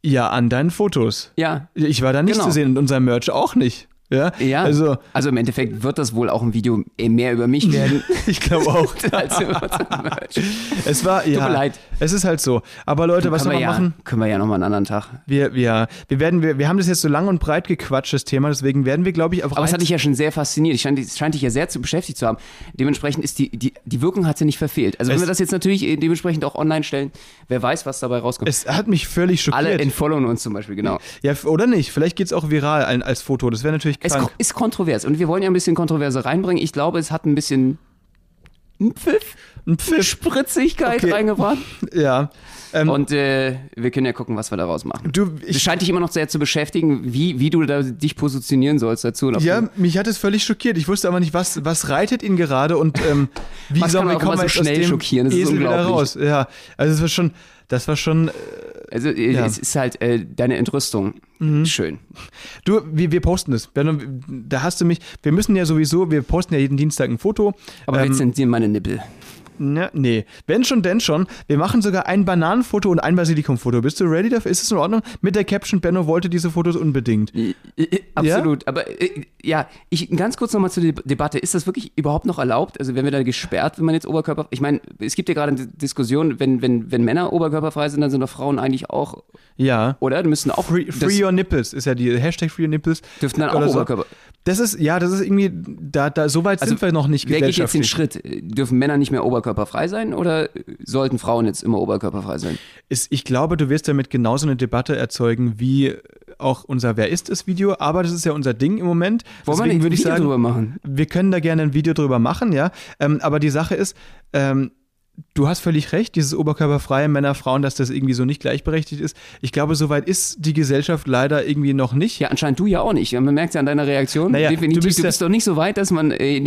Ja, an deinen Fotos. Ja. Ich war da nicht Genau. zu sehen und unser Merch auch nicht. Ja, Ja. also Also im Endeffekt wird das wohl auch ein Video eh mehr über mich werden (laughs) ich glaube auch. als über unser Merch. Es war, ja, mir leid. es ist halt so. Aber Leute, was man wir ja, machen? Können wir ja nochmal einen anderen Tag. Wir, wir, wir werden, wir, wir haben das jetzt so lang und breit gequatscht, das Thema, deswegen werden wir, glaube ich, auf Aber es hat dich ja schon sehr fasziniert. Es scheint, es scheint dich ja sehr zu beschäftigt zu haben. Dementsprechend ist die, die, die Wirkung hat ja nicht verfehlt. Also wenn Es- wir das jetzt natürlich äh, dementsprechend auch online stellen, wer weiß, was dabei rauskommt. es hat mich völlig schockiert. Alle entfollowen uns zum Beispiel, genau. ja, oder nicht? Vielleicht geht es auch viral als Foto. Das wäre natürlich Es krank. ist kontrovers und wir wollen ja ein bisschen Kontroverse reinbringen. Ich glaube, es hat ein bisschen Pfiff, Ein Pfiff. Spritzigkeit Okay. reingebracht. (laughs) Ja. Ähm, Und äh, wir können ja gucken, was wir daraus machen. Du, Es ich, scheint dich immer noch sehr zu beschäftigen, wie, wie du da dich positionieren sollst dazu. Ja, mich hat es völlig schockiert. Ich wusste aber nicht, was, was reitet ihn gerade und ähm, (laughs) wie soll man kommen so schnell schockieren? Das ist Esel wieder unglaublich. raus. Ja, also es war schon, das war schon, äh, Also äh, Ja. es ist halt äh, deine Entrüstung. Mhm. Schön. Du, wir, wir posten es. Da hast du mich. Wir müssen ja sowieso, wir posten ja jeden Dienstag ein Foto. Aber ähm, jetzt sind dir meine Nippel. Na, nee. Wenn schon, denn schon. Wir machen sogar ein Bananenfoto und ein Basilikumfoto. Bist du ready dafür? Ist es in Ordnung? Mit der Caption, Benno wollte diese Fotos unbedingt. Äh, äh, Absolut. Aber äh, ja, ich ganz kurz nochmal zur De Debatte. Ist das wirklich überhaupt noch erlaubt? Also werden wir da gesperrt, wenn man jetzt Oberkörper. Ich meine, es gibt ja gerade eine Diskussion, wenn, wenn, wenn Männer oberkörperfrei sind, dann sind doch Frauen eigentlich auch, Ja. oder? Die müssen auch. Free, free Your Nipples ist ja die Hashtag Free Your Nipples. dürften dann auch oder so. Das ist, ja, das ist irgendwie, da, da, so weit Also, sind wir noch nicht Wer geht jetzt den. Schritt? Dürfen Männer nicht mehr oberkörperfrei sein oder sollten Frauen jetzt immer oberkörperfrei sein? Ist, ich glaube, du wirst damit genauso eine Debatte erzeugen wie auch unser Wer ist es Video, aber das ist ja unser Ding im Moment. Wollen wir Deswegen nicht würde ich Video sagen, drüber machen? wir können da gerne ein Video drüber machen, ja. Ähm, aber die Sache ist, ähm, du hast völlig recht, dieses oberkörperfreie Männer, Frauen, dass das irgendwie so nicht gleichberechtigt ist. Ich glaube, soweit ist die Gesellschaft leider irgendwie noch nicht. Ja, anscheinend du ja auch nicht. Man merkt ja an deiner Reaktion. Naja, Definitiv, du bist du ja- bist doch nicht so weit, dass man, äh,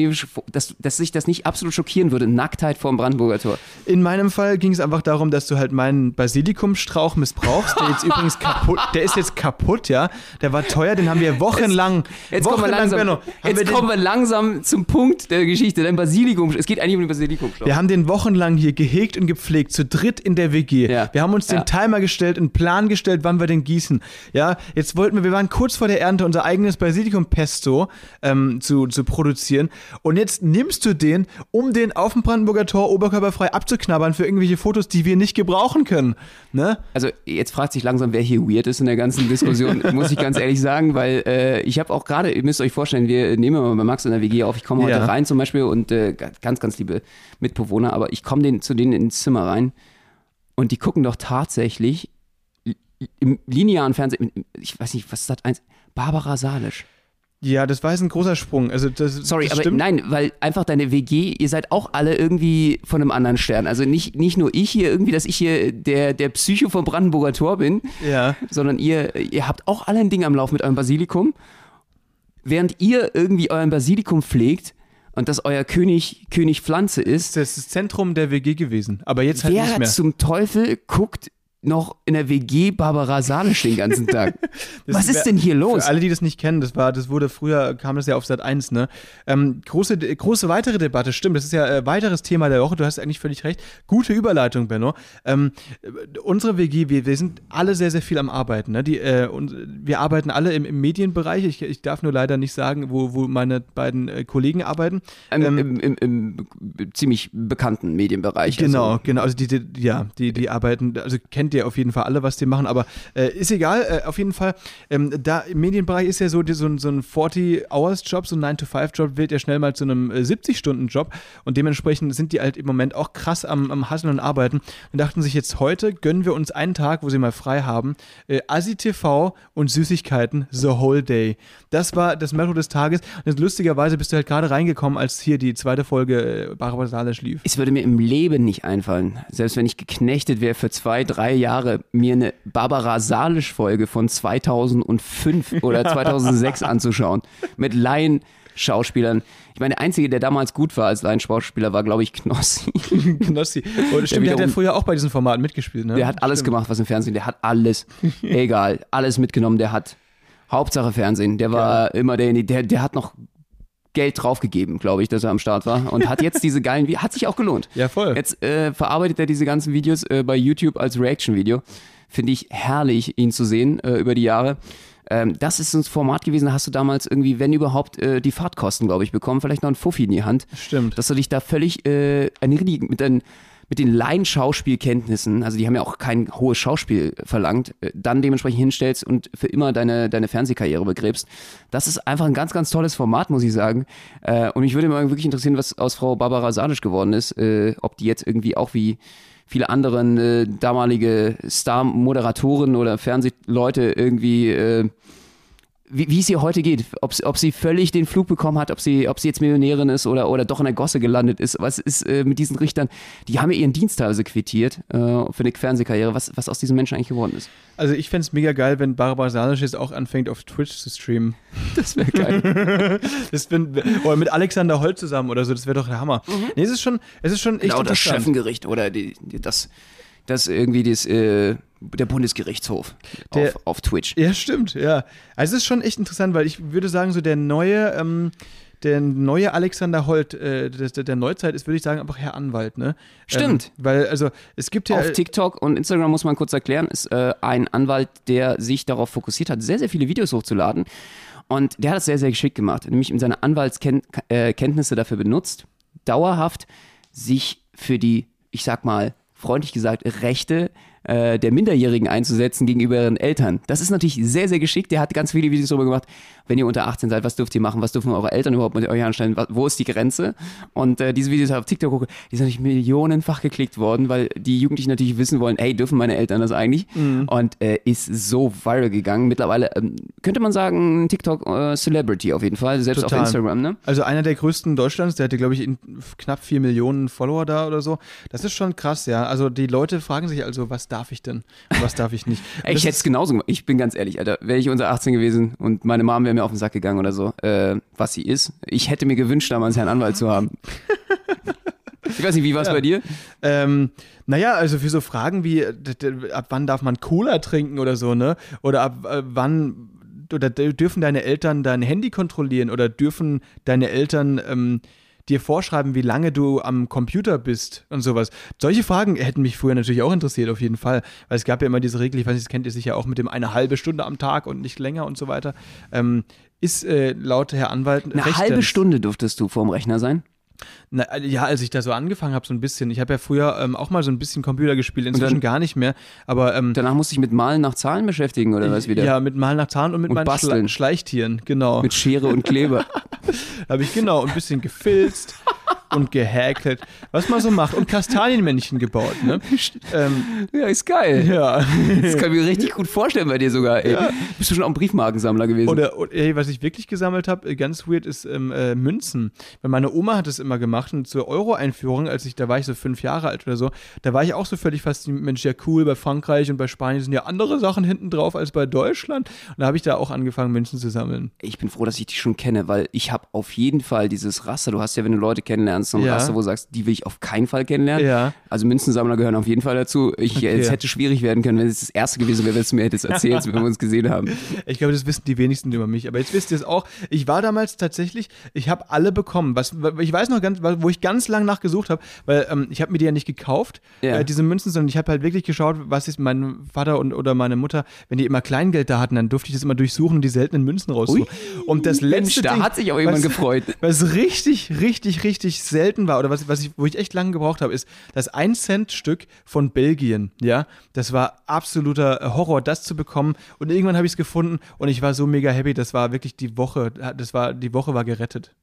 dass, dass sich das nicht absolut schockieren würde. Nacktheit vorm Brandenburger Tor. In meinem Fall ging es einfach darum, dass du halt meinen Basilikumstrauch missbrauchst, der jetzt übrigens kaputt, (laughs) der ist jetzt kaputt, ja. Der war teuer, den haben wir wochenlang, Jetzt, kommen wir, wochenlang, langsam, Benno, jetzt kommen wir langsam zum Punkt der Geschichte. Dein Basilikum, es geht eigentlich um den Basilikumstrauch. Wir haben den wochenlang hier gehegt und gepflegt, zu dritt in der WG. Ja. Wir haben uns den Ja. Timer gestellt, einen Plan gestellt, wann wir den gießen. Ja, jetzt wollten wir, wir waren kurz vor der Ernte, unser eigenes Basilikumpesto ähm, zu, zu produzieren. Und jetzt nimmst du den, um den auf dem Brandenburger Tor oberkörperfrei abzuknabbern für irgendwelche Fotos, die wir nicht gebrauchen können. Ne? Also jetzt fragt sich langsam, wer hier weird ist in der ganzen Diskussion, (laughs) muss ich ganz ehrlich sagen, weil äh, ich habe auch gerade, ihr müsst euch vorstellen, wir nehmen immer bei Max in der WG auf, ich komme heute Ja. rein zum Beispiel und äh, ganz, ganz liebe Mitbewohner, aber ich komme zu denen ins Zimmer rein und die gucken doch tatsächlich li- im linearen Fernsehen, ich weiß nicht, was ist das eins? Barbara Salisch. Ja, das war jetzt ein großer Sprung. Also das, Sorry, das aber stimmt. nein, weil einfach deine WG, ihr seid auch alle irgendwie von einem anderen Stern. Also nicht, nicht nur ich hier irgendwie, dass ich hier der, der Psycho vom Brandenburger Tor bin, Ja. sondern ihr, ihr habt auch alle ein Ding am Lauf mit eurem Basilikum. Während ihr irgendwie euren Basilikum pflegt und das euer König, König Pflanze ist, Das ist das Zentrum der WG gewesen. Aber jetzt halt nicht wer mehr. zum Teufel guckt noch in der WG Barbara Salisch den ganzen Tag? (laughs) Was ist denn hier los? Für alle, die das nicht kennen, das war, das wurde früher, kam das ja auf Sat 1, ne? Ähm, große, große weitere Debatte, stimmt, das ist ja äh, weiteres Thema der Woche, du hast eigentlich völlig recht. Gute Überleitung, Benno. Ähm, äh, unsere WG, wir, wir sind alle sehr, sehr viel am Arbeiten, ne? Die, äh, und wir arbeiten alle im, im Medienbereich. Ich, ich darf nur leider nicht sagen, wo, wo meine beiden äh, Kollegen arbeiten. Im, Ähm, im, im, im ziemlich bekannten Medienbereich. Genau, Also, genau. Also die, die ja, die, die arbeiten, also kennt ihr auf jeden Fall alle, was die machen, aber äh, ist egal, äh, auf jeden Fall. Ähm, da im Medienbereich ist ja so, die, so, ein- so ein 40-Hours-Job, so ein 9-to-5-Job wird ja schnell mal zu einem äh, 70-Stunden-Job und dementsprechend sind die halt im Moment auch krass am, am Hasseln und Arbeiten und dachten sich jetzt heute gönnen wir uns einen Tag, wo sie mal frei haben, äh, Asi TV und Süßigkeiten the whole day. Das war das Motto des Tages und lustigerweise bist du halt gerade reingekommen, als hier die zweite Folge äh, Barbara Salisch lief. Es würde mir im Leben nicht einfallen, selbst wenn ich geknechtet wäre für zwei, drei Jahre, mir eine Barbara Salisch-Folge von 2005 (laughs) oder 2006 anzuschauen. Mit Laien-Schauspielern. Ich meine, der Einzige, der damals gut war als Laienschauspieler, war, glaube ich, Knossi. (laughs) Knossi. Und stimmt, der hat ja früher auch bei diesen Formaten mitgespielt, ne? Der hat alles gemacht, was im Fernsehen, der hat alles, (laughs) egal, alles mitgenommen, der hat Hauptsache Fernsehen. Der war immer derjenige, der, der hat noch Geld draufgegeben, glaube ich, dass er am Start war und hat jetzt diese geilen, Vi- hat sich auch gelohnt. Ja, voll. Jetzt äh, verarbeitet er diese ganzen Videos äh, bei YouTube als Reaction-Video. Finde ich herrlich, ihn zu sehen äh, über die Jahre. Ähm, das ist ein Format gewesen, da hast du damals irgendwie, wenn überhaupt, äh, die Fahrtkosten, glaube ich, bekommen, vielleicht noch ein Fuffi in die Hand. Stimmt. Dass du dich da völlig äh, eine richtig- mit, den, mit den Laienschauspielkenntnissen, also die haben ja auch kein hohes Schauspiel verlangt, äh, dann dementsprechend hinstellst und für immer deine, deine Fernsehkarriere begräbst. Das ist einfach ein ganz, ganz tolles Format, muss ich sagen. Äh, und mich würde mal wirklich interessieren, was aus Frau Barbara Salisch geworden ist, äh, ob die jetzt irgendwie auch wie viele anderen äh, damalige Star-Moderatoren oder Fernsehleute irgendwie wie, wie es ihr heute geht. Ob, ob sie völlig den Flug bekommen hat, ob sie, ob sie jetzt Millionärin ist oder, oder doch in der Gosse gelandet ist. Was ist äh, mit diesen Richtern? Die haben ja ihren Dienst teilweise quittiert äh, für eine Fernsehkarriere. Was, was aus diesen Menschen eigentlich geworden ist. Also ich fände es mega geil, wenn Barbara Salisch jetzt auch anfängt, auf Twitch zu streamen. (laughs) Das wäre geil. (laughs) das bin, oder mit Alexander Holt zusammen oder so, das wäre doch der Hammer. Mhm. Nee, es ist schon, es ist schon echt Genau, das Schöffengericht oder die, die, das, das irgendwie das, äh, der Bundesgerichtshof Der- auf, auf Twitch. Ja, stimmt, ja. Also es ist schon echt interessant, weil ich würde sagen, so der neue, ähm, der neue Alexander Holt äh, der, der Neuzeit ist, würde ich sagen, einfach Herr Anwalt, ne? Stimmt. Ähm, weil, also, es gibt ja. Auf TikTok und Instagram muss man kurz erklären, ist äh, ein Anwalt, der sich darauf fokussiert hat, sehr, sehr viele Videos hochzuladen. Und der hat das sehr, sehr geschickt gemacht, nämlich in seine Anwaltskenntnisse dafür benutzt, dauerhaft sich für die, ich sag mal, freundlich gesagt, Rechte äh, der Minderjährigen einzusetzen gegenüber ihren Eltern. Das ist natürlich sehr, sehr geschickt. Der hat ganz viele Videos darüber gemacht, wenn ihr unter 18 seid, was dürft ihr machen, was dürfen eure Eltern überhaupt mit euch anstellen, wo ist die Grenze? Und äh, diese Videos auf TikTok, gucke, die sind natürlich millionenfach geklickt worden, weil die Jugendlichen natürlich wissen wollen, hey, dürfen meine Eltern das eigentlich? Und äh, ist so viral gegangen. Mittlerweile ähm, könnte man sagen, TikTok-Celebrity auf jeden Fall, selbst Total. auf Instagram, ne? Also einer der größten Deutschlands, der hatte, glaube ich, knapp vier Millionen Follower da oder so. Das ist schon krass, ja. Also die Leute fragen sich also, was darf ich denn und was darf ich nicht? (laughs) Ey, ich hätte es genauso gemacht. Ich bin ganz ehrlich, Alter. Wäre ich unter 18 gewesen und meine Mom wäre mir auf den Sack gegangen oder so, äh, was sie ist. Ich hätte mir gewünscht, damals Herrn Anwalt zu haben. (laughs) ich weiß nicht, wie war es bei dir? Ähm, naja, also für so Fragen wie, ab wann darf man Cola trinken oder so, ne? Oder ab äh, wann, oder dürfen deine Eltern dein Handy kontrollieren oder dürfen deine Eltern ähm, dir vorschreiben, wie lange du am Computer bist und sowas. Solche Fragen hätten mich früher natürlich auch interessiert, auf jeden Fall. Weil es gab ja immer diese Regel, ich weiß nicht, das kennt ihr sicher auch mit dem eine halbe Stunde am Tag und nicht länger und so weiter. Ähm, ist äh, laut Herr Anwalt Eine halbe Stunde durftest du vorm Rechner sein. Na, ja, als ich da so angefangen habe, so ein bisschen. Ich habe ja früher ähm, auch mal so ein bisschen Computer gespielt, inzwischen dann- gar nicht mehr. Aber ähm, Danach musste ich mit Malen nach Zahlen beschäftigen oder was wieder? ja, mit Malen nach Zahn und mit Und meinen basteln. Schla Schleichtieren, genau. Mit Schere und Kleber. (laughs) habe ich genau ein bisschen gefilzt (laughs) und gehäkelt, was man so macht. Und Kastanienmännchen gebaut, ne? (laughs) ähm, ja, ist geil. ja. Das kann ich mir richtig gut vorstellen bei dir sogar. Ey. Bist du schon auch ein Briefmarkensammler gewesen? Oder, oder ey, was ich wirklich gesammelt habe, ganz weird, ist ähm, äh, Münzen. Weil meine Oma hat es immer gemacht und zur Euro-Einführung, als ich, da war ich so fünf Jahre alt oder so, da war ich auch so völlig fasziniert, Mensch, ja cool, bei Frankreich und bei Spanien sind ja andere Sachen hinten drauf als bei Deutschland. Und da habe ich da auch angefangen, Münzen zu sammeln. ich bin froh, dass ich dich schon kenne, weil ich habe auf jeden Fall dieses Raster. Du hast ja, wenn du Leute kennenlernst, so ein Ja. Raster, wo du sagst, die will ich auf keinen Fall kennenlernen. Ja. Also Münzensammler gehören auf jeden Fall dazu. Ich, Okay. Es hätte schwierig werden können, wenn es das erste gewesen wäre, wenn du mir hättest erzählt, wenn wir uns gesehen haben. (laughs) Ich glaube, das wissen die wenigsten über mich. Aber jetzt wisst ihr es auch. Ich war damals tatsächlich, ich habe alle bekommen. Was, ich weiß noch ganz, wo ich ganz lang nachgesucht habe, weil ähm, ich habe mir die ja nicht gekauft, Ja. äh, diese Münzen, sondern ich habe halt wirklich geschaut, was ist mein Vater und, oder meine Mutter, wenn die immer Kleingeld da hatten, dann durfte ich das immer durchsuchen und die seltenen Münzen raussuchen. und das letzte Mensch, da Ding, hat sich auch jemand was- gefreut. Was richtig, richtig, richtig selten war oder was, was ich, wo ich echt lange gebraucht habe, ist das 1-Cent-Stück von Belgien. Ja, das war absoluter Horror, das zu bekommen. Und irgendwann habe ich es gefunden und ich war so mega happy. Das war wirklich die Woche. Das war die Woche war gerettet.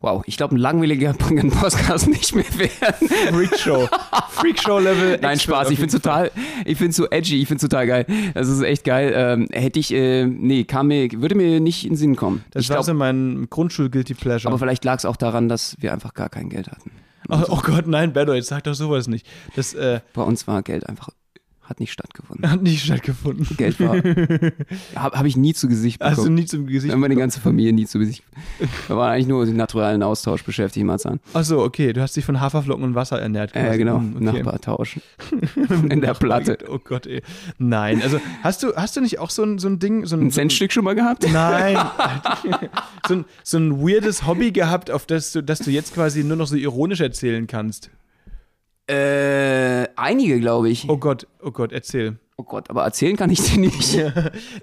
Wow, ich glaube, ein langweiliger (laughs) Podcast nicht mehr werden. Freakshow, Freakshow-Level. Nein, Spaß. Ich finde total, ich finde so edgy. Ich finde total geil. Das ist echt geil. Ähm, hätte ich, äh, nee, kam mir, würde mir nicht in den Sinn kommen. Das ich war glaub, so mein Grundschul-Guilty Pleasure. aber vielleicht lag es auch daran, dass wir einfach gar kein Geld hatten. oh, oh Gott, nein, Benno, jetzt sag doch sowas nicht. Das äh, Bei uns war Geld einfach, hat nicht stattgefunden. hat nicht stattgefunden. Geld war, (laughs) habe hab ich nie zu Gesicht bekommen. Hast du nie zum Gesicht Wir haben meine ganze Familie nie zu Gesicht. Wir waren eigentlich nur mit naturalen Austausch beschäftigt, Marzahn. Ach so, okay. Du hast dich von Haferflocken und Wasser ernährt. Äh, quasi. genau, Hm, okay. Nachbar tauschen. (laughs) In der Platte. Oh Gott, ey. Nein, also hast du, hast du nicht auch so ein, so ein Ding, so ein, Ein Centstück schon mal gehabt? Nein. (laughs) so, ein, so ein weirdes Hobby gehabt, auf das du, das du jetzt quasi nur noch so ironisch erzählen kannst. Äh, einige, glaube ich. Oh Gott, oh Gott, erzähl. Oh Gott, aber erzählen kann ich dir nicht.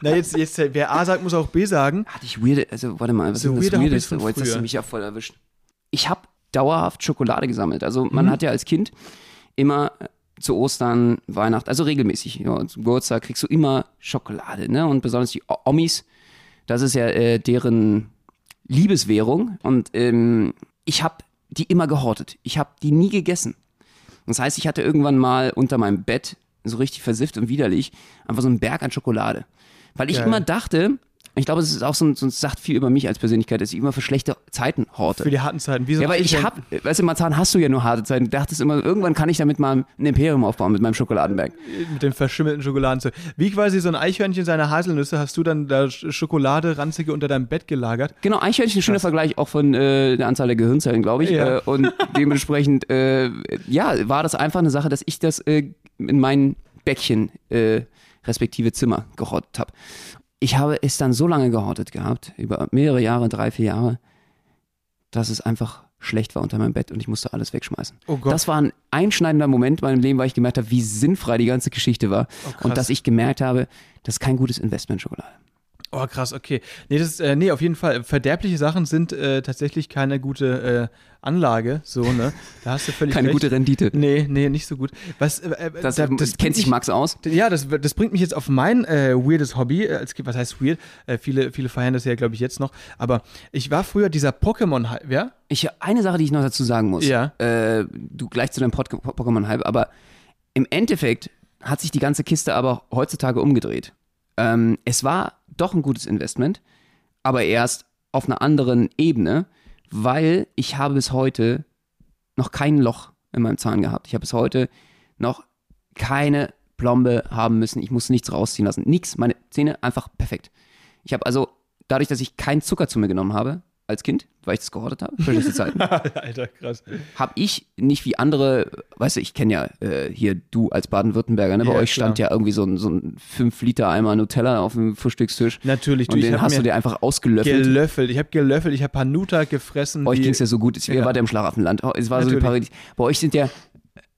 Na, jetzt, jetzt, wer A sagt, muss auch B sagen. Hatte ich weirde, also warte mal, was So ist das Weirdeste? Oh, jetzt hast du mich ja voll erwischt. Ich habe dauerhaft Schokolade gesammelt. Also Mhm. man hat ja als Kind immer äh, zu Ostern, Weihnachten, also regelmäßig, ja, zum Geburtstag kriegst du immer Schokolade, ne? Und besonders die Omis, das ist ja äh, deren Liebeswährung. Und ähm, ich habe die immer gehortet. Ich habe die nie gegessen. Das heißt, ich hatte irgendwann mal unter meinem Bett, so richtig versifft und widerlich, einfach so einen Berg an Schokolade. Weil ich Geil. immer dachte, ich glaube, es ist auch so, ein- so sagt viel über mich als Persönlichkeit, dass ich immer für schlechte Zeiten horte. Für die harten Zeiten. Wie so ja, weil ich hab, weißt du, Marzahn hast du ja nur harte Zeiten. Du dachtest immer, irgendwann kann ich damit mal ein Imperium aufbauen mit meinem Schokoladenberg. mit dem verschimmelten Schokoladenzeug. Wie quasi so ein Eichhörnchen seine Haselnüsse, hast du dann da Sch- Schokolade, ranzige unter deinem Bett gelagert? Genau, Eichhörnchen, schöner Vergleich auch von äh, der Anzahl der Gehirnzellen, glaube ich. Ja. Äh, und (laughs) dementsprechend, äh, ja, war das einfach eine Sache, dass ich das äh, in mein Bäckchen, äh, respektive Zimmer, gehortet habe. Ich habe es dann so lange gehortet gehabt, über mehrere Jahre, drei, vier Jahre, dass es einfach schlecht war unter meinem Bett und ich musste alles wegschmeißen. Oh Gott. Das war ein einschneidender Moment in meinem Leben, weil ich gemerkt habe, wie sinnfrei die ganze Geschichte war. Oh, und dass ich gemerkt habe, das ist kein gutes Investment Schokolade. Oh, krass, okay. Nee, das ist, äh, nee, auf jeden Fall. Verderbliche Sachen sind äh, tatsächlich keine gute äh, Anlage, so, ne? Da hast du völlig Keine recht. gute Rendite. Nee, nee, nicht so gut. Was, äh, äh, Das, da- das, kennt sich Max aus. Ja, das, das bringt mich jetzt auf mein äh, weirdes Hobby. Äh, als- Was heißt weird? Äh, viele, viele feiern das ja, glaube ich, jetzt noch. Aber ich war früher dieser Pokémon, ja? Ich, eine Sache, die ich noch dazu sagen muss. Ja. Äh, du gleich zu deinem Pokémon-Hype, aber im Endeffekt hat sich die ganze Kiste aber heutzutage umgedreht. Ähm, es war doch ein gutes Investment, aber erst auf einer anderen Ebene, weil ich habe bis heute noch kein Loch in meinem Zahn gehabt. Ich habe bis heute noch keine Plombe haben müssen. Ich musste nichts rausziehen lassen. Nix. Meine Zähne einfach perfekt. Ich habe also, dadurch, dass ich keinen Zucker zu mir genommen habe, als Kind, weil ich das gehortet habe, für schlechte Zeiten, (laughs) Alter, krass. habe ich nicht wie andere, weißt du, ich kenne ja äh, hier du als Baden-Württemberger, ne? bei Ja, euch stand klar. ja irgendwie so ein, so ein 5-Liter-Eimer Nutella auf dem Frühstückstisch. Natürlich, du, Und den hast du dir einfach ausgelöffelt. gelöffelt. Ich habe gelöffelt, ich habe Hanuta gefressen. Bei euch ging es ja so gut. Ihr Ja. wart ja im Schlaraffenland. Oh, Es war so die Natürlich. Paradies. Bei euch sind ja,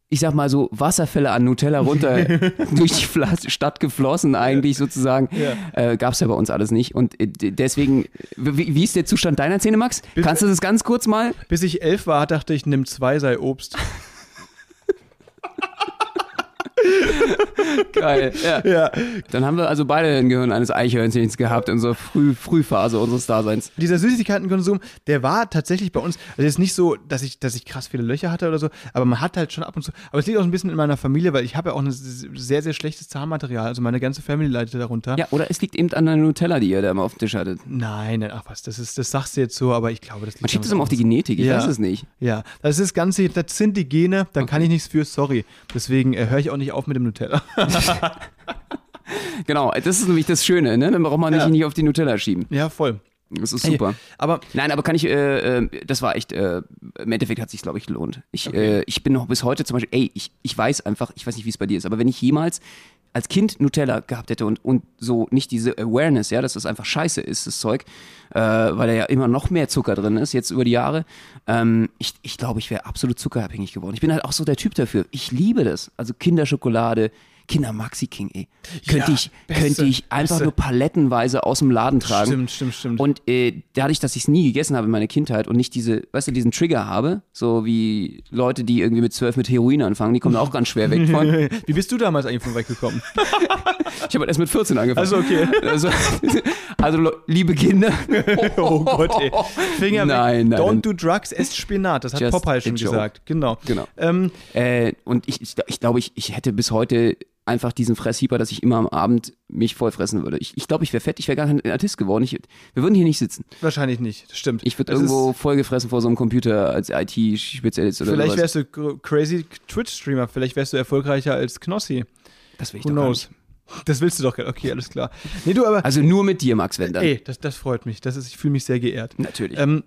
ich sag mal so, Wasserfälle an Nutella runter (laughs) durch die Stadt geflossen, eigentlich sozusagen. Ja. Äh, Gab es ja bei uns alles nicht. Und äh, deswegen, wie, wie ist der Zustand deiner Zähne, Max? Kannst du das ganz kurz mal? Bis ich elf war, dachte ich, nimm zwei, sei Obst. (laughs) (laughs) Geil. Ja. ja. Dann haben wir also beide ein Gehirn eines Eichhörnchens gehabt in unserer Früh Frühphase unseres Daseins. Dieser Süßigkeitenkonsum, der war tatsächlich bei uns, also jetzt nicht so, dass ich, dass ich krass viele Löcher hatte oder so, aber man hat halt schon ab und zu, aber es liegt auch ein bisschen in meiner Familie, weil ich habe ja auch ein sehr, sehr schlechtes Zahnmaterial, also meine ganze Family leidet darunter. Ja, oder es liegt eben an der Nutella, die ihr da immer auf dem Tisch hattet. Nein, ach was, das ist, das sagst du jetzt so, aber ich glaube, das liegt Man schiebt es immer auf die. Genetik, ich Ja. weiß es nicht. Ja, das ist das Ganze, das sind die Gene, da kann ich nichts für, sorry. Deswegen äh, höre ich auch nicht auf mit dem Nutella. (laughs) Genau, das ist nämlich das Schöne, ne? Dann braucht man nicht, Ja. nicht auf die Nutella schieben. ja, voll. Das ist super. Aber Nein, aber kann ich, äh, äh, das war echt, äh, im Endeffekt hat sich glaube ich, gelohnt. Ich, äh, ich bin noch bis heute zum Beispiel, ey, ich, ich weiß einfach, ich weiß nicht, wie es bei dir ist, aber wenn ich jemals als Kind Nutella gehabt hätte und, und so nicht diese Awareness, ja, dass das einfach scheiße ist, das Zeug, äh, weil da ja immer noch mehr Zucker drin ist, jetzt über die Jahre, ähm, ich, ich glaube, ich wäre absolut zuckerabhängig geworden. Ich bin halt auch so der Typ dafür. Ich liebe das. Also Kinderschokolade, Kinder Maxi King, ey. Könnte Ja, ich, beste, könnte ich einfach beste. nur palettenweise aus dem Laden tragen. Stimmt, stimmt, stimmt. Und äh, dadurch, dass ich es nie gegessen habe in meiner Kindheit und nicht diese, weißt du, diesen Trigger habe, so wie Leute, die irgendwie mit zwölf mit Heroin anfangen, die kommen auch ganz schwer weg von. (laughs) wie bist du damals eigentlich von weggekommen? (laughs) Ich habe halt erst mit 14 angefangen. Also, okay. Also, (laughs) also liebe Kinder. Oh Gott, ey. Finger Nein, weg. nein, Don't nein. do drugs, esst Spinat. Das hat Popeye schon joke. gesagt. Genau. Genau. Ähm, Äh, und ich, ich, ich glaube, ich, ich hätte bis heute einfach diesen Fresshieber, dass ich immer am Abend mich vollfressen würde. Ich, ich glaube, ich wäre fett, ich wäre gar kein Artist geworden. Ich, wir würden hier nicht sitzen. wahrscheinlich nicht. Das stimmt. Ich würde irgendwo vollgefressen vor so einem Computer als IT-Spezialist oder Vielleicht wärst du crazy Twitch-Streamer. Vielleicht wärst du erfolgreicher als Knossi. das will ich Who doch knows? nicht. Das willst du doch. Okay, alles klar. Nee, du aber. Also nur mit dir, Max, wenn dann. ey, das, das freut mich. Das ist, ich fühle mich sehr geehrt. Natürlich. Ähm,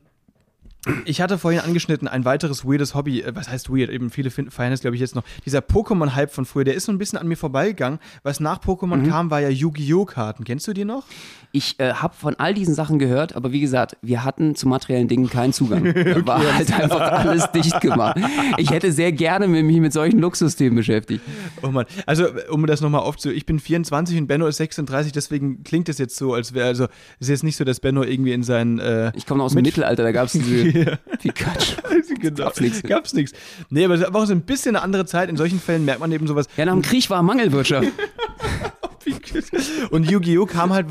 ich hatte vorhin angeschnitten, ein weiteres weirdes Hobby. Äh, Was heißt weird? Eben viele feiern es, glaube ich, jetzt noch. Dieser Pokémon-Hype von früher, der ist so ein bisschen an mir vorbeigegangen. Was nach Pokémon Mhm. kam, war ja Yu-Gi-Oh! Karten. Kennst du die noch? Ich äh, habe von all diesen Sachen gehört, aber wie gesagt, wir hatten zu materiellen Dingen keinen Zugang. (laughs) Da war halt einfach alles dicht gemacht. Ich hätte sehr gerne mit mich mit solchen Luxusthemen beschäftigt. Oh Mann. Also, um das nochmal aufzu... Ich bin 24 und Benno ist 36, deswegen klingt es jetzt so, als wäre, also, es ist jetzt nicht so, dass Benno irgendwie in seinen, äh, Ich komme noch aus dem Mit- Mittelalter, da gab es diese (laughs) Ja. Pikachu. (laughs) genau. Gab's nix. Gab's nichts. Nee, aber es war auch so ein bisschen eine andere Zeit. In solchen Fällen merkt man eben sowas. Ja, nach dem Krieg war Mangelwirtschaft. (laughs) Und Yu-Gi-Oh! kam halt,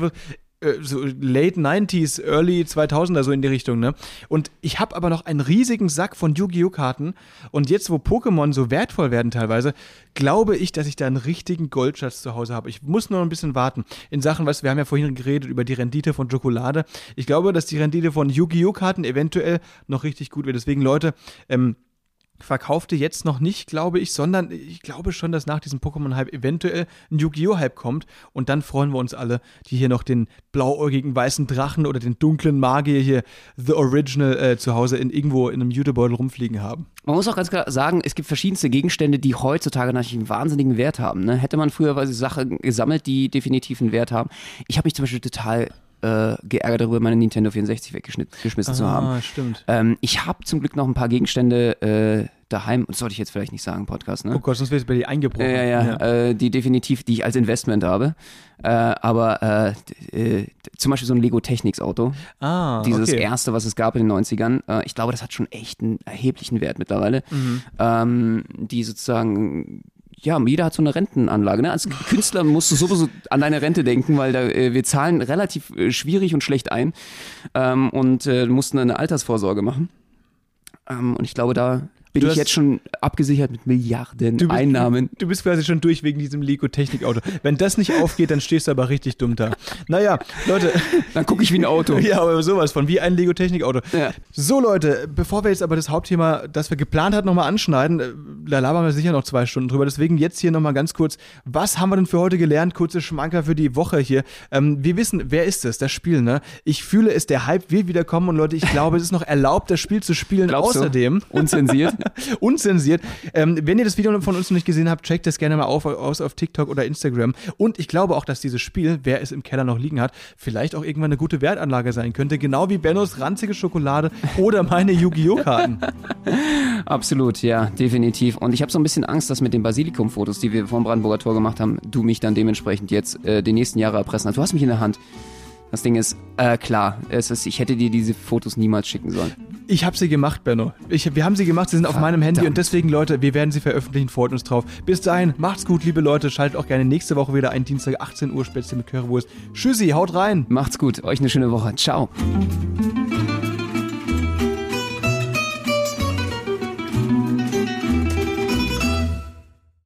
so late 90s, early 2000er so in die Richtung, ne? Und ich habe aber noch einen riesigen Sack von Yu-Gi-Oh! Karten und jetzt, wo Pokémon so wertvoll werden teilweise, glaube ich, dass ich da einen richtigen Goldschatz zu Hause habe. Ich muss nur ein bisschen warten. In Sachen, was wir haben ja vorhin geredet über die Rendite von Schokolade. Ich glaube, dass die Rendite von Yu-Gi-Oh! Karten eventuell noch richtig gut wird. Deswegen, Leute, ähm, verkaufte jetzt noch nicht, glaube ich, sondern ich glaube schon, dass nach diesem Pokémon-Hype eventuell ein Yu-Gi-Oh!-Hype kommt und dann freuen wir uns alle, die hier noch den blauäugigen weißen Drachen oder den dunklen Magier hier, The Original, äh, zu Hause in irgendwo in einem Jutebeutel rumfliegen haben. Man muss auch ganz klar sagen, es gibt verschiedenste Gegenstände, die heutzutage natürlich einen wahnsinnigen Wert haben. Ne? Hätte man früher Sachen gesammelt, die definitiv einen Wert haben. Ich habe mich zum Beispiel total äh, geärgert darüber, meine Nintendo 64 weggeschmissen zu haben. Ah, stimmt. Ähm, ich habe zum Glück noch ein paar Gegenstände äh, daheim, das sollte ich jetzt vielleicht nicht sagen, Podcast, ne? Oh Gott, sonst wäre es bei dir eingebrochen. Ja, ja, ja. Äh, die definitiv, die ich als Investment habe. Äh, aber äh, äh, zum Beispiel so ein Lego Technics Auto. Ah, Dieses okay. erste, was es gab in den 90ern. Äh, ich glaube, das hat schon echt einen erheblichen Wert mittlerweile. Mhm. Ähm, die sozusagen ja, jeder hat so eine Rentenanlage. Ne? Als Künstler musst du sowieso an deine Rente denken, weil da, äh, wir zahlen relativ äh, schwierig und schlecht ein ähm, und äh, mussten eine Altersvorsorge machen. Ähm, und ich glaube, da bin Du ich jetzt schon abgesichert mit Milliarden Du bist, Einnahmen. Du bist quasi schon durch wegen diesem Lego-Technik-Auto. Wenn das nicht aufgeht, dann stehst du aber richtig dumm da. Naja, Leute, (laughs) Dann gucke ich wie ein Auto. ja, aber sowas von, wie ein Lego-Technik-Auto. Ja. So, Leute, bevor wir jetzt aber das Hauptthema, das wir geplant hatten, nochmal anschneiden, äh, da labern wir sicher noch zwei Stunden drüber. Deswegen jetzt hier nochmal ganz kurz, was haben wir denn für heute gelernt? Kurze Schmanker für die Woche hier. Ähm, wir wissen, wer ist es, das Spiel, ne? Ich fühle es, der Hype wird wieder kommen und Leute, ich glaube, es ist noch erlaubt, das Spiel zu spielen. Glaubst du? Außerdem, Unzensiert. (laughs) unzensiert. Ähm, wenn ihr das Video von uns noch nicht gesehen habt, checkt das gerne mal auf, aus auf TikTok oder Instagram. Und ich glaube auch, dass dieses Spiel, wer es im Keller noch liegen hat, vielleicht auch irgendwann eine gute Wertanlage sein könnte. Genau wie Bennos ranzige Schokolade oder meine Yu-Gi-Oh! Karten. (laughs) Absolut, ja, definitiv. Und ich habe so ein bisschen Angst, dass mit den Basilikum-Fotos, die wir vom Brandenburger Tor gemacht haben, du mich dann dementsprechend jetzt äh, die nächsten Jahre erpressen hast. Du hast mich in der Hand. Das Ding ist, äh, klar, es ist, ich hätte dir diese Fotos niemals schicken sollen. Ich habe sie gemacht, Benno. Ich, wir haben sie gemacht, sie sind auf meinem Handy Verdammt. und deswegen, Leute, wir werden sie veröffentlichen, freut uns drauf. Bis dahin, macht's gut, liebe Leute. Schaltet auch gerne nächste Woche wieder ein, Dienstag, 18 Uhr, Spätzle mit Currywurst. Tschüssi, haut rein. Macht's gut, euch eine schöne Woche. Ciao.